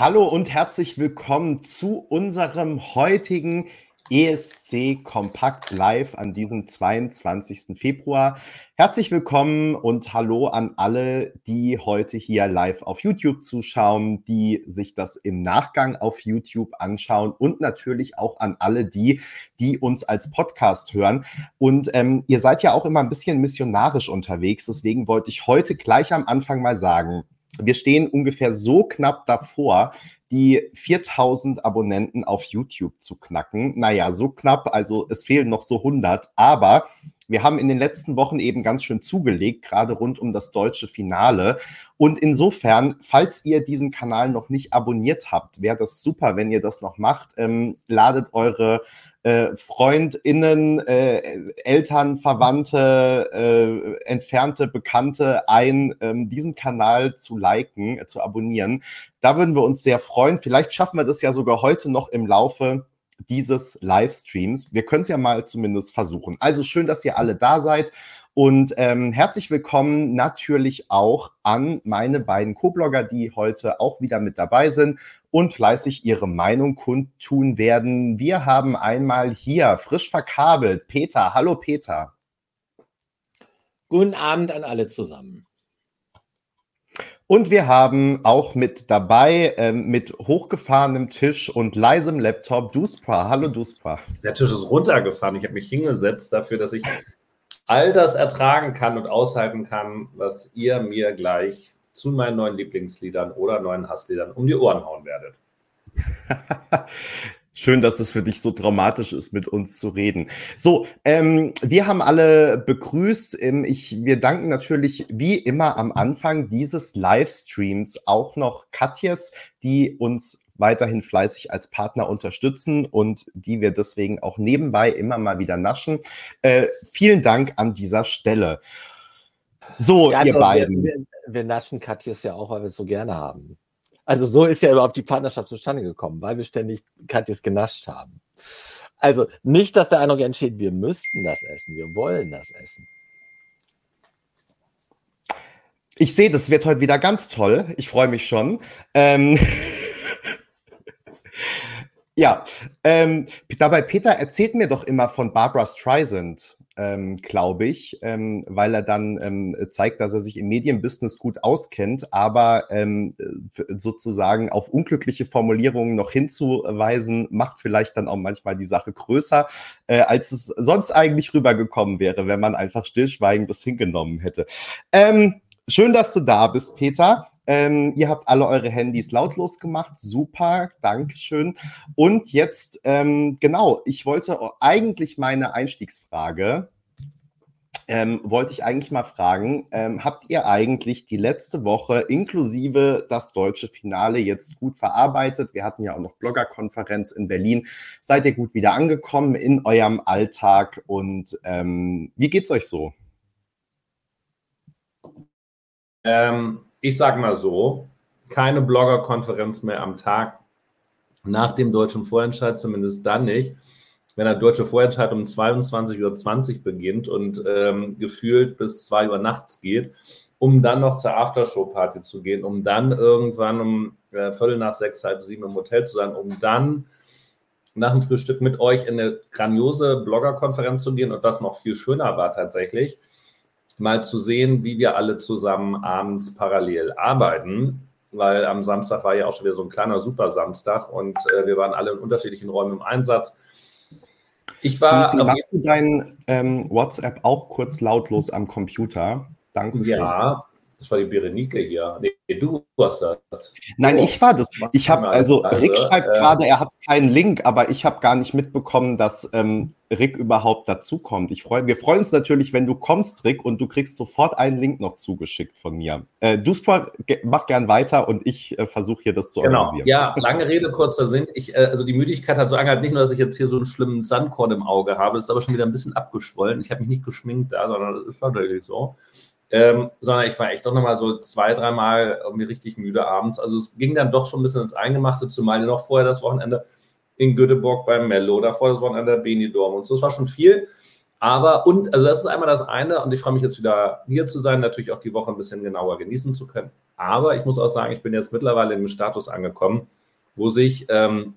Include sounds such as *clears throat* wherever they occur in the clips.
Hallo und herzlich willkommen zu unserem heutigen ESC Kompakt Live an diesem 22. Februar. Herzlich willkommen und hallo an alle, die heute hier live auf YouTube zuschauen, die sich das im Nachgang auf YouTube anschauen und natürlich auch an alle die, die uns als Podcast hören. Und ähm, ihr seid ja auch immer ein bisschen missionarisch unterwegs, deswegen wollte ich heute gleich am Anfang mal sagen, wir stehen ungefähr so knapp davor, die 4000 Abonnenten auf YouTube zu knacken. Naja, so knapp, also es fehlen noch so 100, aber wir haben in den letzten Wochen eben ganz schön zugelegt, gerade rund um das deutsche Finale. Und insofern, falls ihr diesen Kanal noch nicht abonniert habt, wäre das super, wenn ihr das noch macht. Ähm, ladet eure äh, FreundInnen, äh, Eltern, Verwandte, äh, entfernte Bekannte ein, ähm, diesen Kanal zu liken, äh, zu abonnieren. Da würden wir uns sehr freuen. Vielleicht schaffen wir das ja sogar heute noch im Laufe dieses Livestreams. Wir können es ja mal zumindest versuchen. Also schön, dass ihr alle da seid. Und ähm, herzlich willkommen natürlich auch an meine beiden Co-Blogger, die heute auch wieder mit dabei sind und fleißig ihre Meinung kundtun werden. Wir haben einmal hier frisch verkabelt Peter. Hallo Peter. Guten Abend an alle zusammen. Und wir haben auch mit dabei ähm, mit hochgefahrenem Tisch und leisem Laptop Duspra. Hallo Duspra. Der Tisch ist runtergefahren. Ich habe mich hingesetzt dafür, dass ich all das ertragen kann und aushalten kann, was ihr mir gleich zu meinen neuen Lieblingsliedern oder neuen Hassliedern um die Ohren hauen werdet. *laughs* Schön, dass es für dich so dramatisch ist, mit uns zu reden. So, ähm, wir haben alle begrüßt. Ähm, ich, wir danken natürlich wie immer am Anfang dieses Livestreams auch noch Katjes, die uns weiterhin fleißig als Partner unterstützen und die wir deswegen auch nebenbei immer mal wieder naschen. Äh, vielen Dank an dieser Stelle. So, ja, ihr beiden. Wir, wir, naschen Katjes ja auch, weil wir es so gerne haben. Also so ist ja überhaupt die Partnerschaft zustande gekommen, weil wir ständig Katjes genascht haben. Also nicht, dass der Eindruck entsteht, wir müssten das essen, wir wollen das essen. Ich sehe, das wird heute wieder ganz toll. Ich freue mich schon. Ähm *laughs* ja, ähm, dabei, Peter, erzählt mir doch immer von Barbara Streisand ähm, glaube ich, ähm, weil er dann ähm, zeigt, dass er sich im Medienbusiness gut auskennt, aber ähm, sozusagen auf unglückliche Formulierungen noch hinzuweisen, macht vielleicht dann auch manchmal die Sache größer, äh, als es sonst eigentlich rübergekommen wäre, wenn man einfach stillschweigend das hingenommen hätte. Ähm, schön, dass du da bist, Peter. Ähm, ihr habt alle eure Handys lautlos gemacht. Super, Dankeschön. Und jetzt, ähm, genau, ich wollte eigentlich meine Einstiegsfrage, ähm, wollte ich eigentlich mal fragen, ähm, habt ihr eigentlich die letzte Woche inklusive das deutsche Finale jetzt gut verarbeitet? Wir hatten ja auch noch Bloggerkonferenz in Berlin. Seid ihr gut wieder angekommen in eurem Alltag und ähm, wie geht's euch so? Ähm, ich sage mal so, keine Bloggerkonferenz mehr am Tag nach dem deutschen Vorentscheid, zumindest dann nicht. Wenn der deutsche Vorentscheid um 22.20 Uhr beginnt und ähm, gefühlt bis 2 Uhr nachts geht, um dann noch zur Aftershow-Party zu gehen, um dann irgendwann um äh, Viertel nach sechs, halb sieben im Hotel zu sein, um dann nach dem Frühstück mit euch in eine grandiose Bloggerkonferenz zu gehen und was noch viel schöner war tatsächlich, mal zu sehen, wie wir alle zusammen abends parallel arbeiten, weil am Samstag war ja auch schon wieder so ein kleiner Super-Samstag und äh, wir waren alle in unterschiedlichen Räumen im Einsatz. Ich war. Machst du dein ähm, WhatsApp auch kurz lautlos am Computer? Danke. Ja, das war die Berenike hier. Nee, du warst das. Nein, oh, ich war das. Ich habe, also, also, Rick schreibt äh, gerade, er hat keinen Link, aber ich habe gar nicht mitbekommen, dass ähm, Rick überhaupt dazukommt. Ich freu, wir freuen uns natürlich, wenn du kommst, Rick, und du kriegst sofort einen Link noch zugeschickt von mir. Äh, du mach gern weiter und ich äh, versuche hier das zu genau. organisieren. Ja, lange Rede, kurzer Sinn. Ich, äh, also die Müdigkeit hat so angehört, nicht nur, dass ich jetzt hier so einen schlimmen Sandkorn im Auge habe, es ist aber schon wieder ein bisschen abgeschwollen. Ich habe mich nicht geschminkt da, sondern es ist tatsächlich so. Ähm, sondern ich war echt doch nochmal so zwei, dreimal irgendwie richtig müde abends. Also es ging dann doch schon ein bisschen ins Eingemachte, zumal noch vorher das Wochenende in Göteborg beim Mello, davor das Wochenende Benidorm und so. Es war schon viel. Aber, und, also das ist einmal das eine und ich freue mich jetzt wieder hier zu sein, natürlich auch die Woche ein bisschen genauer genießen zu können. Aber ich muss auch sagen, ich bin jetzt mittlerweile im Status angekommen, wo sich ähm,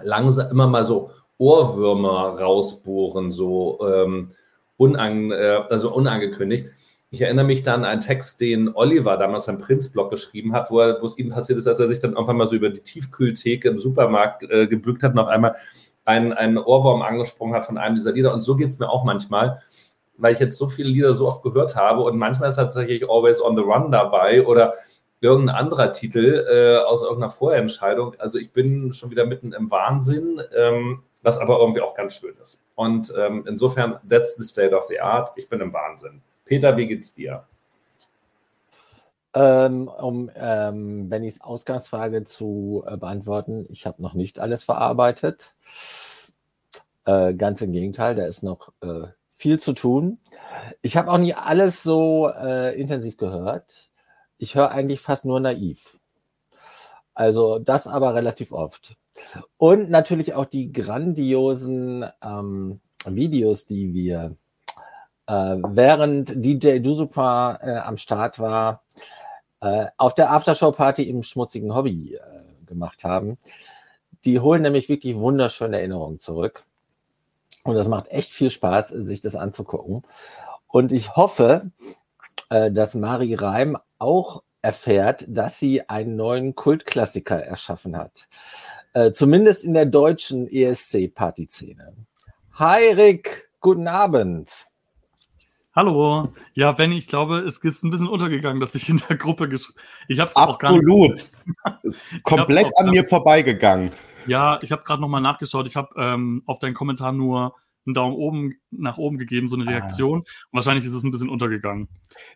langsam immer mal so Ohrwürmer rausbohren, so ähm, unang äh, also unangekündigt. Ich erinnere mich dann an einen Text, den Oliver damals am Prinzblog geschrieben hat, wo, er, wo es ihm passiert ist, dass er sich dann irgendwann mal so über die Tiefkühltheke im Supermarkt äh, gebückt hat und auf einmal einen, einen Ohrwurm angesprungen hat von einem dieser Lieder. Und so geht es mir auch manchmal, weil ich jetzt so viele Lieder so oft gehört habe und manchmal ist tatsächlich Always on the Run dabei oder irgendein anderer Titel äh, aus irgendeiner Vorentscheidung. Also ich bin schon wieder mitten im Wahnsinn, ähm, was aber irgendwie auch ganz schön ist. Und ähm, insofern, that's the state of the art. Ich bin im Wahnsinn. Peter, wie geht's dir? Ähm, um ähm, Bennys Ausgangsfrage zu äh, beantworten, ich habe noch nicht alles verarbeitet. Äh, ganz im Gegenteil, da ist noch äh, viel zu tun. Ich habe auch nie alles so intensiv gehört. Ich höre eigentlich fast nur naiv. Also das aber relativ oft. Und natürlich auch die grandiosen ähm, Videos, die wir während DJ Dusupa äh, am Start war, äh, auf der Aftershow-Party im schmutzigen Hobby äh, gemacht haben. Die holen nämlich wirklich wunderschöne Erinnerungen zurück. Und das macht echt viel Spaß, sich das anzugucken. Und ich hoffe, äh, dass Mari Reim auch erfährt, dass sie einen neuen Kultklassiker erschaffen hat. Äh, zumindest in der deutschen ESC-Party-Szene. Hi Rick, guten Abend. Hallo. Ja, Benny, ich glaube, es ist ein bisschen untergegangen, dass ich in der Gruppe geschrieben Ich habe Absolut. *laughs* Komplett an mir vorbeigegangen. Ja, ich habe gerade nochmal nachgeschaut. Ich habe ähm, auf deinen Kommentar nur einen Daumen oben nach oben gegeben, so eine ah. Reaktion. Ah. Wahrscheinlich ist es ein bisschen untergegangen.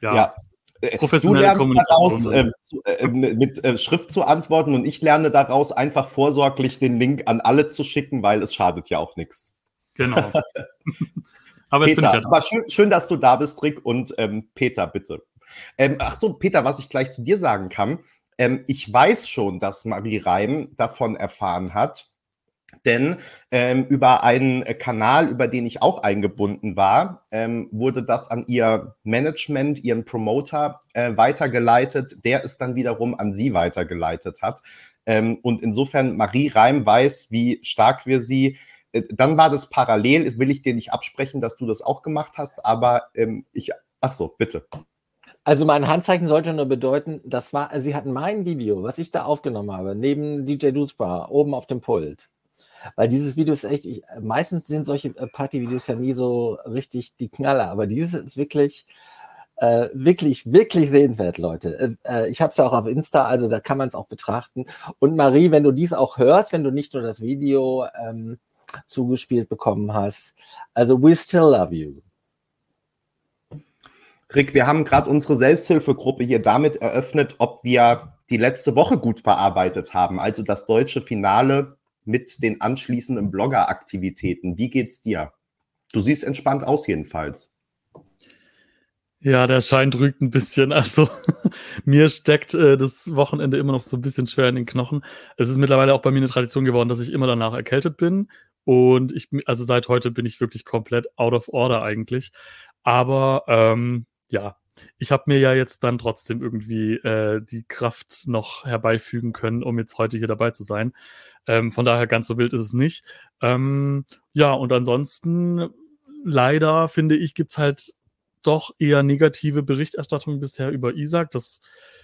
Ja. ja. Äh, du lernst daraus, äh, äh, mit äh, Schrift zu antworten und ich lerne daraus, einfach vorsorglich den Link an alle zu schicken, weil es schadet ja auch nichts. Genau. *laughs* Aber, Peter, ja aber schön, schön, dass du da bist, Rick. Und ähm, Peter, bitte. Ähm, ach so, Peter, was ich gleich zu dir sagen kann. Ähm, ich weiß schon, dass Marie Reim davon erfahren hat, denn ähm, über einen Kanal, über den ich auch eingebunden war, ähm, wurde das an ihr Management, ihren Promoter äh, weitergeleitet, der es dann wiederum an sie weitergeleitet hat. Ähm, und insofern Marie Reim weiß, wie stark wir sie dann war das parallel, will ich dir nicht absprechen, dass du das auch gemacht hast, aber ähm, ich, ach so, bitte. Also mein Handzeichen sollte nur bedeuten, das war, sie hatten mein Video, was ich da aufgenommen habe, neben DJ Duspa, oben auf dem Pult. Weil dieses Video ist echt, ich, meistens sind solche äh, Partyvideos ja nie so richtig die Knaller, aber dieses ist wirklich, äh, wirklich, wirklich sehenswert, Leute. Äh, äh ich habe es ja auch auf Insta, also da kann man es auch betrachten. Und Marie, wenn du dies auch hörst, wenn du nicht nur das Video ähm, zugespielt bekommen hast. Also we still love you. Rick, wir haben gerade unsere Selbsthilfegruppe hier damit eröffnet, ob wir die letzte Woche gut verarbeitet haben, also das deutsche Finale mit den anschließenden Blogger-Aktivitäten. Wie geht's dir? Du siehst entspannt aus jedenfalls. Ja, der Schein drückt ein bisschen. Also *laughs* mir steckt äh, das Wochenende immer noch so ein bisschen schwer in den Knochen. Es ist mittlerweile auch bei mir eine Tradition geworden, dass ich immer danach erkältet bin und ich, also seit heute bin ich wirklich komplett out of order eigentlich. Aber ähm, ja, ich habe mir ja jetzt dann trotzdem irgendwie äh, die Kraft noch herbeifügen können, um jetzt heute hier dabei zu sein. Ähm, von daher ganz so wild ist es nicht. Ähm, ja, und ansonsten leider finde ich, gibt's halt doch eher negative Berichterstattung bisher über Isaac. Das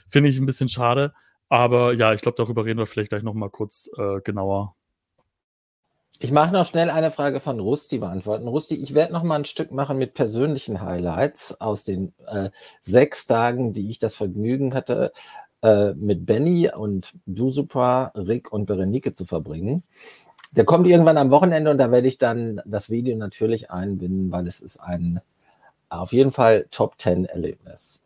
finde ich ein bisschen schade. Aber ja, ich glaube, darüber reden wir vielleicht gleich nochmal kurz äh, genauer. Ich mache noch schnell eine Frage von Rusti beantworten. Rusti, ich werde noch mal ein Stück machen mit persönlichen Highlights aus den äh, sechs Tagen, die ich das Vergnügen hatte, äh, mit Benny und du super, Rick und Berenike zu verbringen. Der kommt irgendwann am Wochenende und da werde ich dann das Video natürlich einbinden, weil es ist ein auf jeden Fall Top 10 Erlebnis.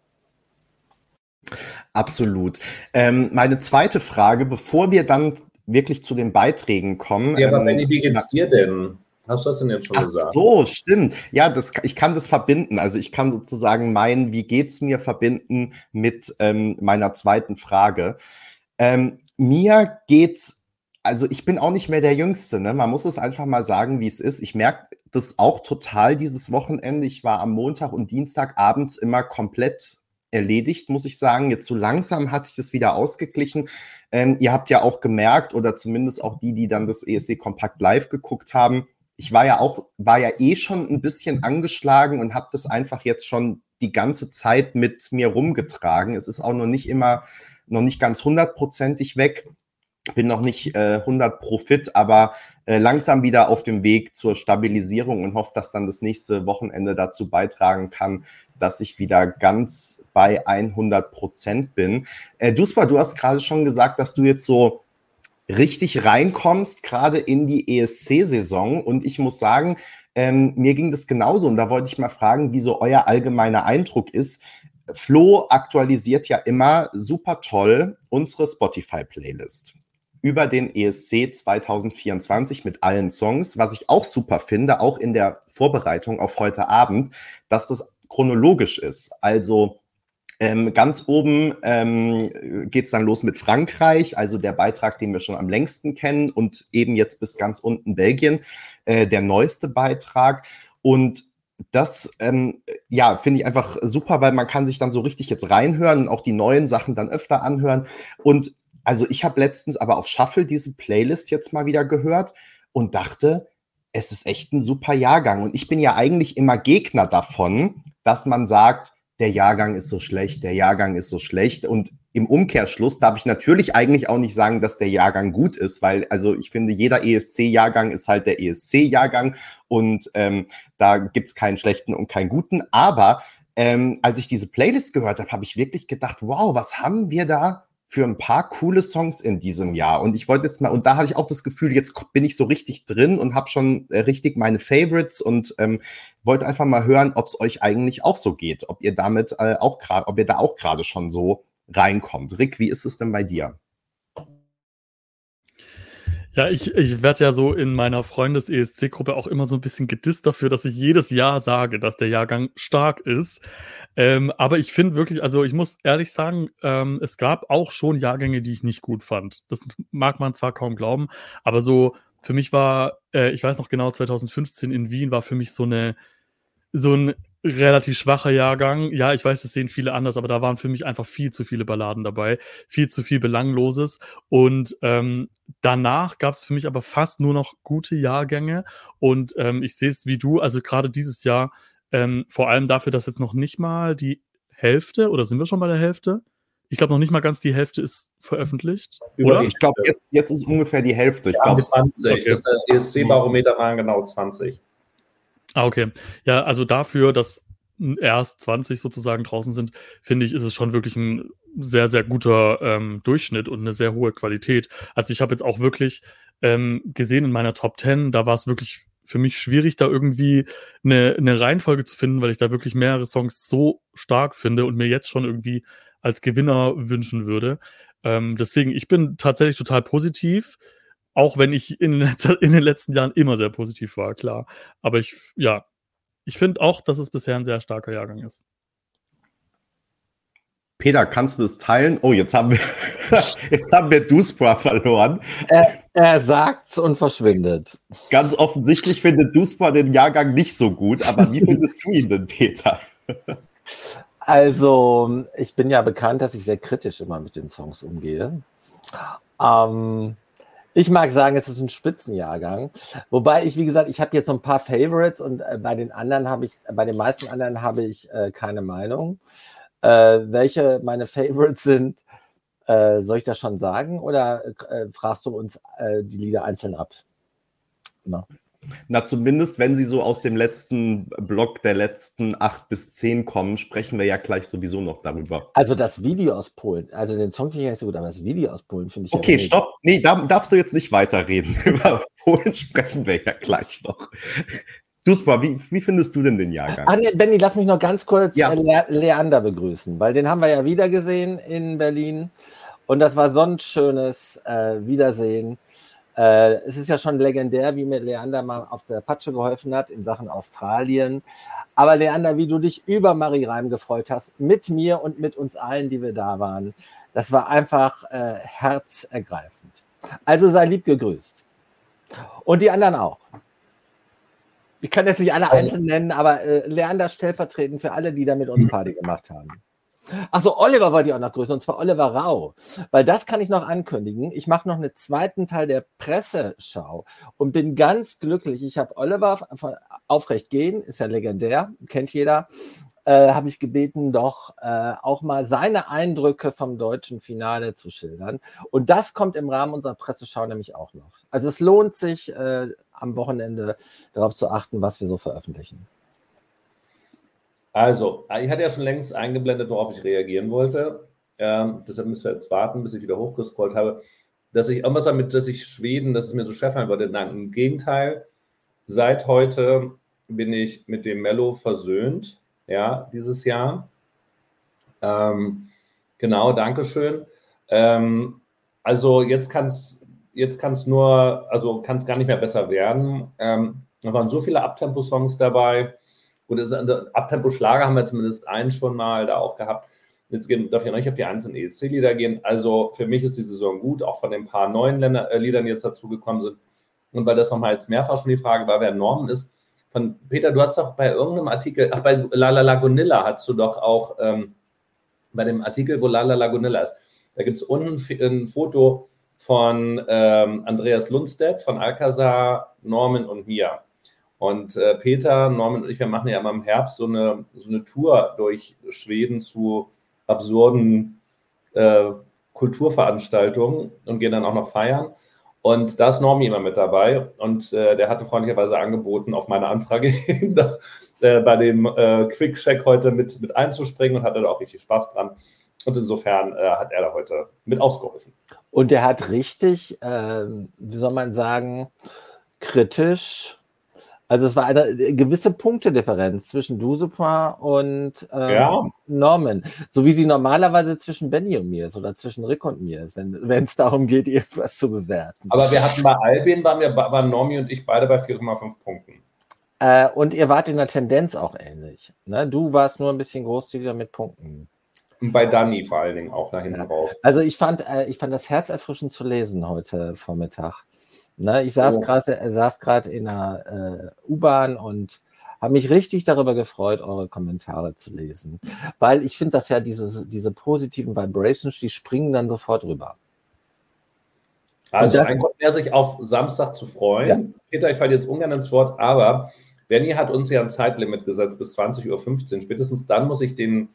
Absolut. Ähm, meine zweite Frage, bevor wir dann wirklich zu den Beiträgen kommen. Ja, aber ähm, Benny, wie geht's dir denn? Hast du das denn jetzt schon Ach gesagt? Ach so, stimmt. Ja, das, ich kann das verbinden. Also ich kann sozusagen mein Wie geht's mir verbinden mit ähm, meiner zweiten Frage. Ähm, mir geht's, also ich bin auch nicht mehr der Jüngste. Ne? Man muss es einfach mal sagen, wie es ist. Ich merke das auch total dieses Wochenende. Ich war am Montag und Dienstag abends immer komplett erledigt, muss ich sagen. Jetzt so langsam hat sich das wieder ausgeglichen. Ähm, ihr habt ja auch gemerkt, oder zumindest auch die, die dann das ESC Kompakt live geguckt haben, ich war ja auch, war ja eh schon ein bisschen angeschlagen und habe das einfach jetzt schon die ganze Zeit mit mir rumgetragen. Es ist auch noch nicht immer, noch nicht ganz hundertprozentig weg. Bin noch nicht äh, 100 pro fit, aber äh, langsam wieder auf dem Weg zur Stabilisierung und hoffe, dass dann das nächste Wochenende dazu beitragen kann, dass ich wieder ganz bei 100 Prozent bin. Äh, Duspa, du hast gerade schon gesagt, dass du jetzt so richtig reinkommst, gerade in die ESC-Saison. Und ich muss sagen, ähm, mir ging das genauso. Und da wollte ich mal fragen, wie so euer allgemeiner Eindruck ist. Flo aktualisiert ja immer super toll unsere Spotify-Playlist über den ESC 2024 mit allen Songs. Was ich auch super finde, auch in der Vorbereitung auf heute Abend, dass das chronologisch ist. Also ähm, ganz oben ähm, geht es dann los mit Frankreich, also der Beitrag, den wir schon am längsten kennen, und eben jetzt bis ganz unten Belgien, äh, der neueste Beitrag. Und das, ähm, ja, finde ich einfach super, weil man kann sich dann so richtig jetzt reinhören und auch die neuen Sachen dann öfter anhören. Und also ich habe letztens aber auf Shuffle diese Playlist jetzt mal wieder gehört und dachte, es ist echt ein super Jahrgang. Und ich bin ja eigentlich immer Gegner davon, dass man sagt, der Jahrgang ist so schlecht, der Jahrgang ist so schlecht. Und im Umkehrschluss darf ich natürlich eigentlich auch nicht sagen, dass der Jahrgang gut ist, weil also ich finde, jeder ESC-Jahrgang ist halt der ESC-Jahrgang und ähm, da gibt's keinen schlechten und keinen guten. Aber ähm, als ich diese Playlist gehört habe, habe ich wirklich gedacht, wow, was haben wir da für ein paar coole Songs in diesem Jahr. Und ich wollte jetzt mal, und da hatte ich auch das Gefühl, jetzt bin ich so richtig drin und habe schon äh, richtig meine Favorites und ähm, wollte einfach mal hören, ob es euch eigentlich auch so geht, ob ihr damit äh, auch gerade, ob ihr da auch gerade schon so reinkommt. Rick, wie ist es denn bei dir? Ja, ich, ich werde ja so in meiner Freundes-ESC-Gruppe auch immer so ein bisschen gedisst dafür, dass ich jedes Jahr sage, dass der Jahrgang stark ist. Ähm, aber ich finde wirklich, also ich muss ehrlich sagen, ähm, es gab auch schon Jahrgänge, die ich nicht gut fand. Das mag man zwar kaum glauben, aber so für mich war, äh, ich weiß noch genau, 2015 in Wien war für mich so eine, so ein relativ schwacher Jahrgang. Ja, ich weiß, das sehen viele anders, aber da waren für mich einfach viel zu viele Balladen dabei, viel zu viel Belangloses. Und ähm, danach gab es für mich aber fast nur noch gute Jahrgänge. Und ähm, ich sehe es wie du, also gerade dieses Jahr, ähm, vor allem dafür, dass jetzt noch nicht mal die Hälfte, oder sind wir schon bei der Hälfte? Ich glaube, noch nicht mal ganz die Hälfte ist veröffentlicht. Oder? Ich glaube, jetzt, jetzt ist ungefähr die Hälfte. Ich ja, glaube, 20. Okay. Das ESC-Barometer waren genau 20. Ah, okay. Ja, also dafür, dass erst 20 sozusagen draußen sind, finde ich, ist es schon wirklich ein sehr, sehr guter ähm, Durchschnitt und eine sehr hohe Qualität. Also ich habe jetzt auch wirklich ähm, gesehen in meiner Top 10, da war es wirklich für mich schwierig, da irgendwie eine, eine Reihenfolge zu finden, weil ich da wirklich mehrere Songs so stark finde und mir jetzt schon irgendwie als Gewinner wünschen würde. Ähm, deswegen, ich bin tatsächlich total positiv. Auch wenn ich in, *laughs* in den letzten Jahren immer sehr positiv war, klar. Aber ich, ja, ich finde auch, dass es bisher ein sehr starker Jahrgang ist. Peter, kannst du das teilen? Oh, jetzt haben wir, *laughs* jetzt haben wir Duspra verloren. Er, er sagt's und verschwindet. Ganz offensichtlich findet Duspra den Jahrgang nicht so gut, aber wie findest du ihn denn, Peter? Also, ich bin ja bekannt, dass ich sehr kritisch immer mit den Songs umgehe. Ähm, ich mag sagen, es ist ein Spitzenjahrgang. Wobei ich, wie gesagt, ich habe jetzt so ein paar Favorites und äh, bei den anderen habe ich, bei den meisten anderen habe ich äh, keine Meinung. Äh, welche meine Favorites sind, äh, soll ich das schon sagen oder äh, fragst du uns äh, die Lieder einzeln ab? Na. Na, zumindest wenn sie so aus dem letzten Block der letzten acht bis zehn kommen, sprechen wir ja gleich sowieso noch darüber. Also das Video aus Polen, also den Song finde ich nicht so gut, aber das Video aus Polen finde ich. Okay, ja stopp. Nee, da darfst du jetzt nicht weiterreden. *laughs* Über Polen sprechen wir ja gleich noch. Duspa, wie, wie findest du denn den Jahrgang? Ah, Benny, lass mich noch ganz kurz ja. Le Leander begrüßen, weil den haben wir ja wieder gesehen in Berlin. Und das war so ein schönes äh, Wiedersehen. Äh, es ist ja schon legendär, wie mir Leander mal auf der Patsche geholfen hat in Sachen Australien. Aber Leander, wie du dich über Marie Reim gefreut hast, mit mir und mit uns allen, die wir da waren, das war einfach äh, herzergreifend. Also sei lieb gegrüßt. Und die anderen auch. Ich kann jetzt nicht alle einzeln nennen, aber äh, Leander stellvertretend für alle, die da mit uns Party gemacht haben. Achso, Oliver wollte ich auch noch grüßen, und zwar Oliver Rau. Weil das kann ich noch ankündigen. Ich mache noch einen zweiten Teil der Presseschau und bin ganz glücklich. Ich habe Oliver von Aufrecht gehen, ist ja legendär, kennt jeder, äh, habe ich gebeten, doch äh, auch mal seine Eindrücke vom deutschen Finale zu schildern. Und das kommt im Rahmen unserer Presseschau nämlich auch noch. Also es lohnt sich, äh, am Wochenende darauf zu achten, was wir so veröffentlichen. Also, ich hatte ja schon längst eingeblendet, worauf ich reagieren wollte. Ähm, deshalb müsst ihr jetzt warten, bis ich wieder hochgescrollt habe. Dass ich irgendwas damit, dass ich Schweden, dass es mir so schwerfallen wollte. Nein, im Gegenteil. Seit heute bin ich mit dem Mello versöhnt, ja, dieses Jahr. Ähm, genau, Dankeschön. Ähm, also jetzt kann es jetzt kann's nur, also kann es gar nicht mehr besser werden. Ähm, da waren so viele Abtempo-Songs dabei. Und Abtempo-Schlager haben wir zumindest einen schon mal da auch gehabt. Jetzt gehen, darf ich noch nicht auf die einzelnen ESC-Lieder gehen. Also für mich ist die Saison gut, auch von den paar neuen Länder, äh, Liedern, die jetzt dazugekommen sind. Und weil das nochmal jetzt mehrfach schon die Frage war, wer Norman ist. Von Peter, du hast doch bei irgendeinem Artikel, ach, bei Lala Lagunilla hast du doch auch ähm, bei dem Artikel, wo Lala Lagunilla ist, da gibt es unten ein Foto von ähm, Andreas Lundstedt, von Alcazar, Norman und mir. Und äh, Peter, Norman und ich, wir machen ja immer im Herbst so eine, so eine Tour durch Schweden zu absurden äh, Kulturveranstaltungen und gehen dann auch noch feiern. Und da ist Normi immer mit dabei und äh, der hatte freundlicherweise angeboten, auf meine Anfrage *laughs* hin, äh, bei dem äh, Quick-Check heute mit, mit einzuspringen und hatte da auch richtig Spaß dran. Und insofern äh, hat er da heute mit ausgeholfen. Und er hat richtig, ähm, wie soll man sagen, kritisch also es war eine äh, gewisse Punktedifferenz zwischen Dusupin und ähm, ja. Norman. So wie sie normalerweise zwischen Benny und mir ist oder zwischen Rick und mir ist, wenn es darum geht, *laughs* irgendwas zu bewerten. Aber wir hatten bei Albin, waren, wir, waren Normi und ich beide bei 4,5 Punkten. Äh, und ihr wart in der Tendenz auch ähnlich. Ne? Du warst nur ein bisschen großzügiger mit Punkten. Und bei Danny vor allen Dingen auch nach hinten ja. raus. Also ich fand, äh, ich fand das herzerfrischend zu lesen heute Vormittag. Ne, ich saß oh. gerade saß in der äh, U-Bahn und habe mich richtig darüber gefreut, eure Kommentare zu lesen. Weil ich finde, dass ja diese, diese positiven Vibrations, die springen dann sofort rüber. Also ein Grund mehr, sich auf Samstag zu freuen. Ja. Peter, ich falle jetzt ungern ins Wort, aber Benny hat uns ja ein Zeitlimit gesetzt bis 20.15 Uhr. Spätestens dann muss ich den,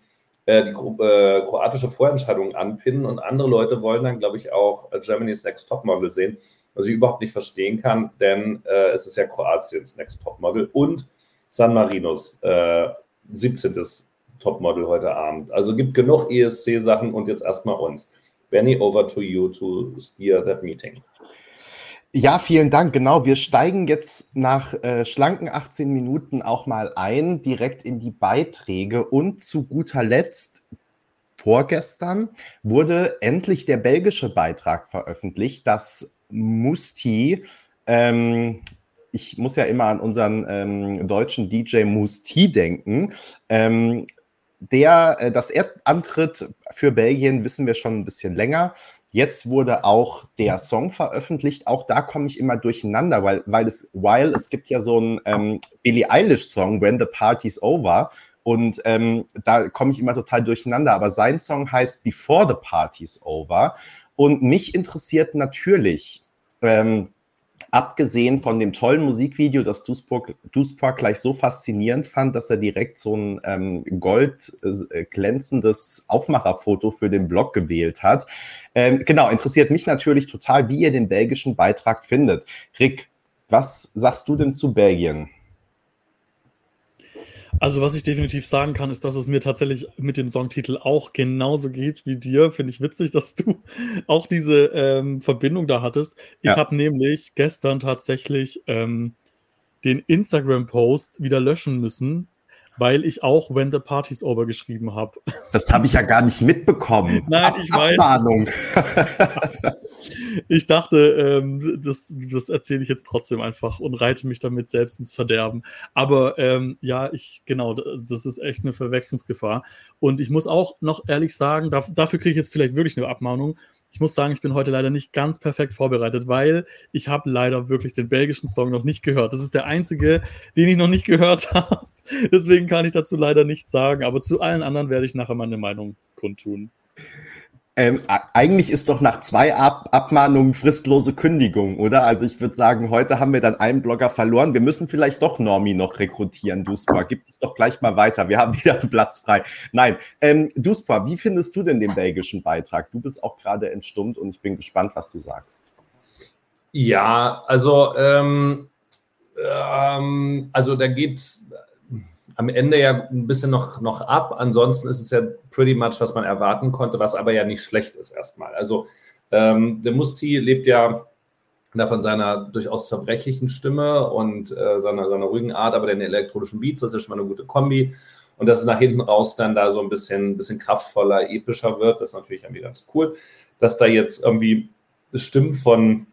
äh, die äh, kroatische Vorentscheidung anpinnen und andere Leute wollen dann, glaube ich, auch äh, Germany's Next Topmodel sehen was ich überhaupt nicht verstehen kann, denn äh, es ist ja Kroatiens Next Topmodel und San Marinos äh, 17. Topmodel heute Abend. Also gibt genug ESC-Sachen und jetzt erstmal uns. Benny, over to you to steer that meeting. Ja, vielen Dank. Genau, wir steigen jetzt nach äh, schlanken 18 Minuten auch mal ein, direkt in die Beiträge. Und zu guter Letzt, vorgestern, wurde endlich der belgische Beitrag veröffentlicht, das Musti, ähm, ich muss ja immer an unseren ähm, deutschen DJ Musti denken. Ähm, der, äh, dass er antritt für Belgien, wissen wir schon ein bisschen länger. Jetzt wurde auch der Song veröffentlicht. Auch da komme ich immer durcheinander, weil, weil es, while es gibt ja so einen ähm, Billie Eilish-Song, When the Party's Over. Und ähm, da komme ich immer total durcheinander. Aber sein Song heißt Before the Party's Over. Und mich interessiert natürlich, ähm, abgesehen von dem tollen Musikvideo, das Duisburg, Duisburg gleich so faszinierend fand, dass er direkt so ein ähm, gold äh, Aufmacherfoto für den Blog gewählt hat. Ähm, genau, interessiert mich natürlich total, wie ihr den belgischen Beitrag findet. Rick, was sagst du denn zu Belgien? Also, was ich definitiv sagen kann, ist, dass es mir tatsächlich mit dem Songtitel auch genauso geht wie dir. Finde ich witzig, dass du *laughs* auch diese ähm, Verbindung da hattest. Ich ja. habe nämlich gestern tatsächlich ähm, den Instagram-Post wieder löschen müssen, weil ich auch When the Party's Over geschrieben habe. *laughs* Das habe ich ja gar nicht mitbekommen. Nein, Ab ich weiß. Abmahnung. *laughs* ich dachte, ähm, das, das erzähle ich jetzt trotzdem einfach und reite mich damit selbst ins Verderben. Aber ähm, ja, ich, genau, das ist echt eine Verwechslungsgefahr. Und ich muss auch noch ehrlich sagen, dafür, dafür kriege ich jetzt vielleicht wirklich eine Abmahnung. Ich muss sagen, ich bin heute leider nicht ganz perfekt vorbereitet, weil ich habe leider wirklich den belgischen Song noch nicht gehört. Das ist der einzige, den ich noch nicht *laughs* gehört habe. Deswegen kann ich dazu leider nichts sagen. Aber zu allen anderen werde ich nachher meine Meinung kundtun. Ähm, eigentlich ist doch nach zwei Ab Abmahnungen fristlose Kündigung, oder? Also ich würde sagen, heute haben wir dann einen Blogger verloren. Wir müssen vielleicht doch Normi noch rekrutieren, Duspa. Gibt es doch gleich mal weiter. Wir haben *laughs* wieder einen Platz frei. Nein, ähm, Duspa, wie findest du denn den belgischen Beitrag? Du bist auch gerade entstummt und ich bin gespannt, was du sagst. Ja, also ähm, ähm, also da geht am Ende ja ein bisschen noch, noch ab. Ansonsten ist es ja pretty much, was man erwarten konnte, was aber ja nicht schlecht ist erstmal. Also ähm, der Musti lebt ja da von seiner durchaus zerbrechlichen Stimme und äh, seiner, seiner ruhigen Art, aber den elektronischen Beats, das ist ja schon mal eine gute Kombi. Und dass es nach hinten raus dann da so ein bisschen, bisschen kraftvoller, epischer wird, das ist natürlich irgendwie ganz cool. Dass da jetzt irgendwie Stimmen von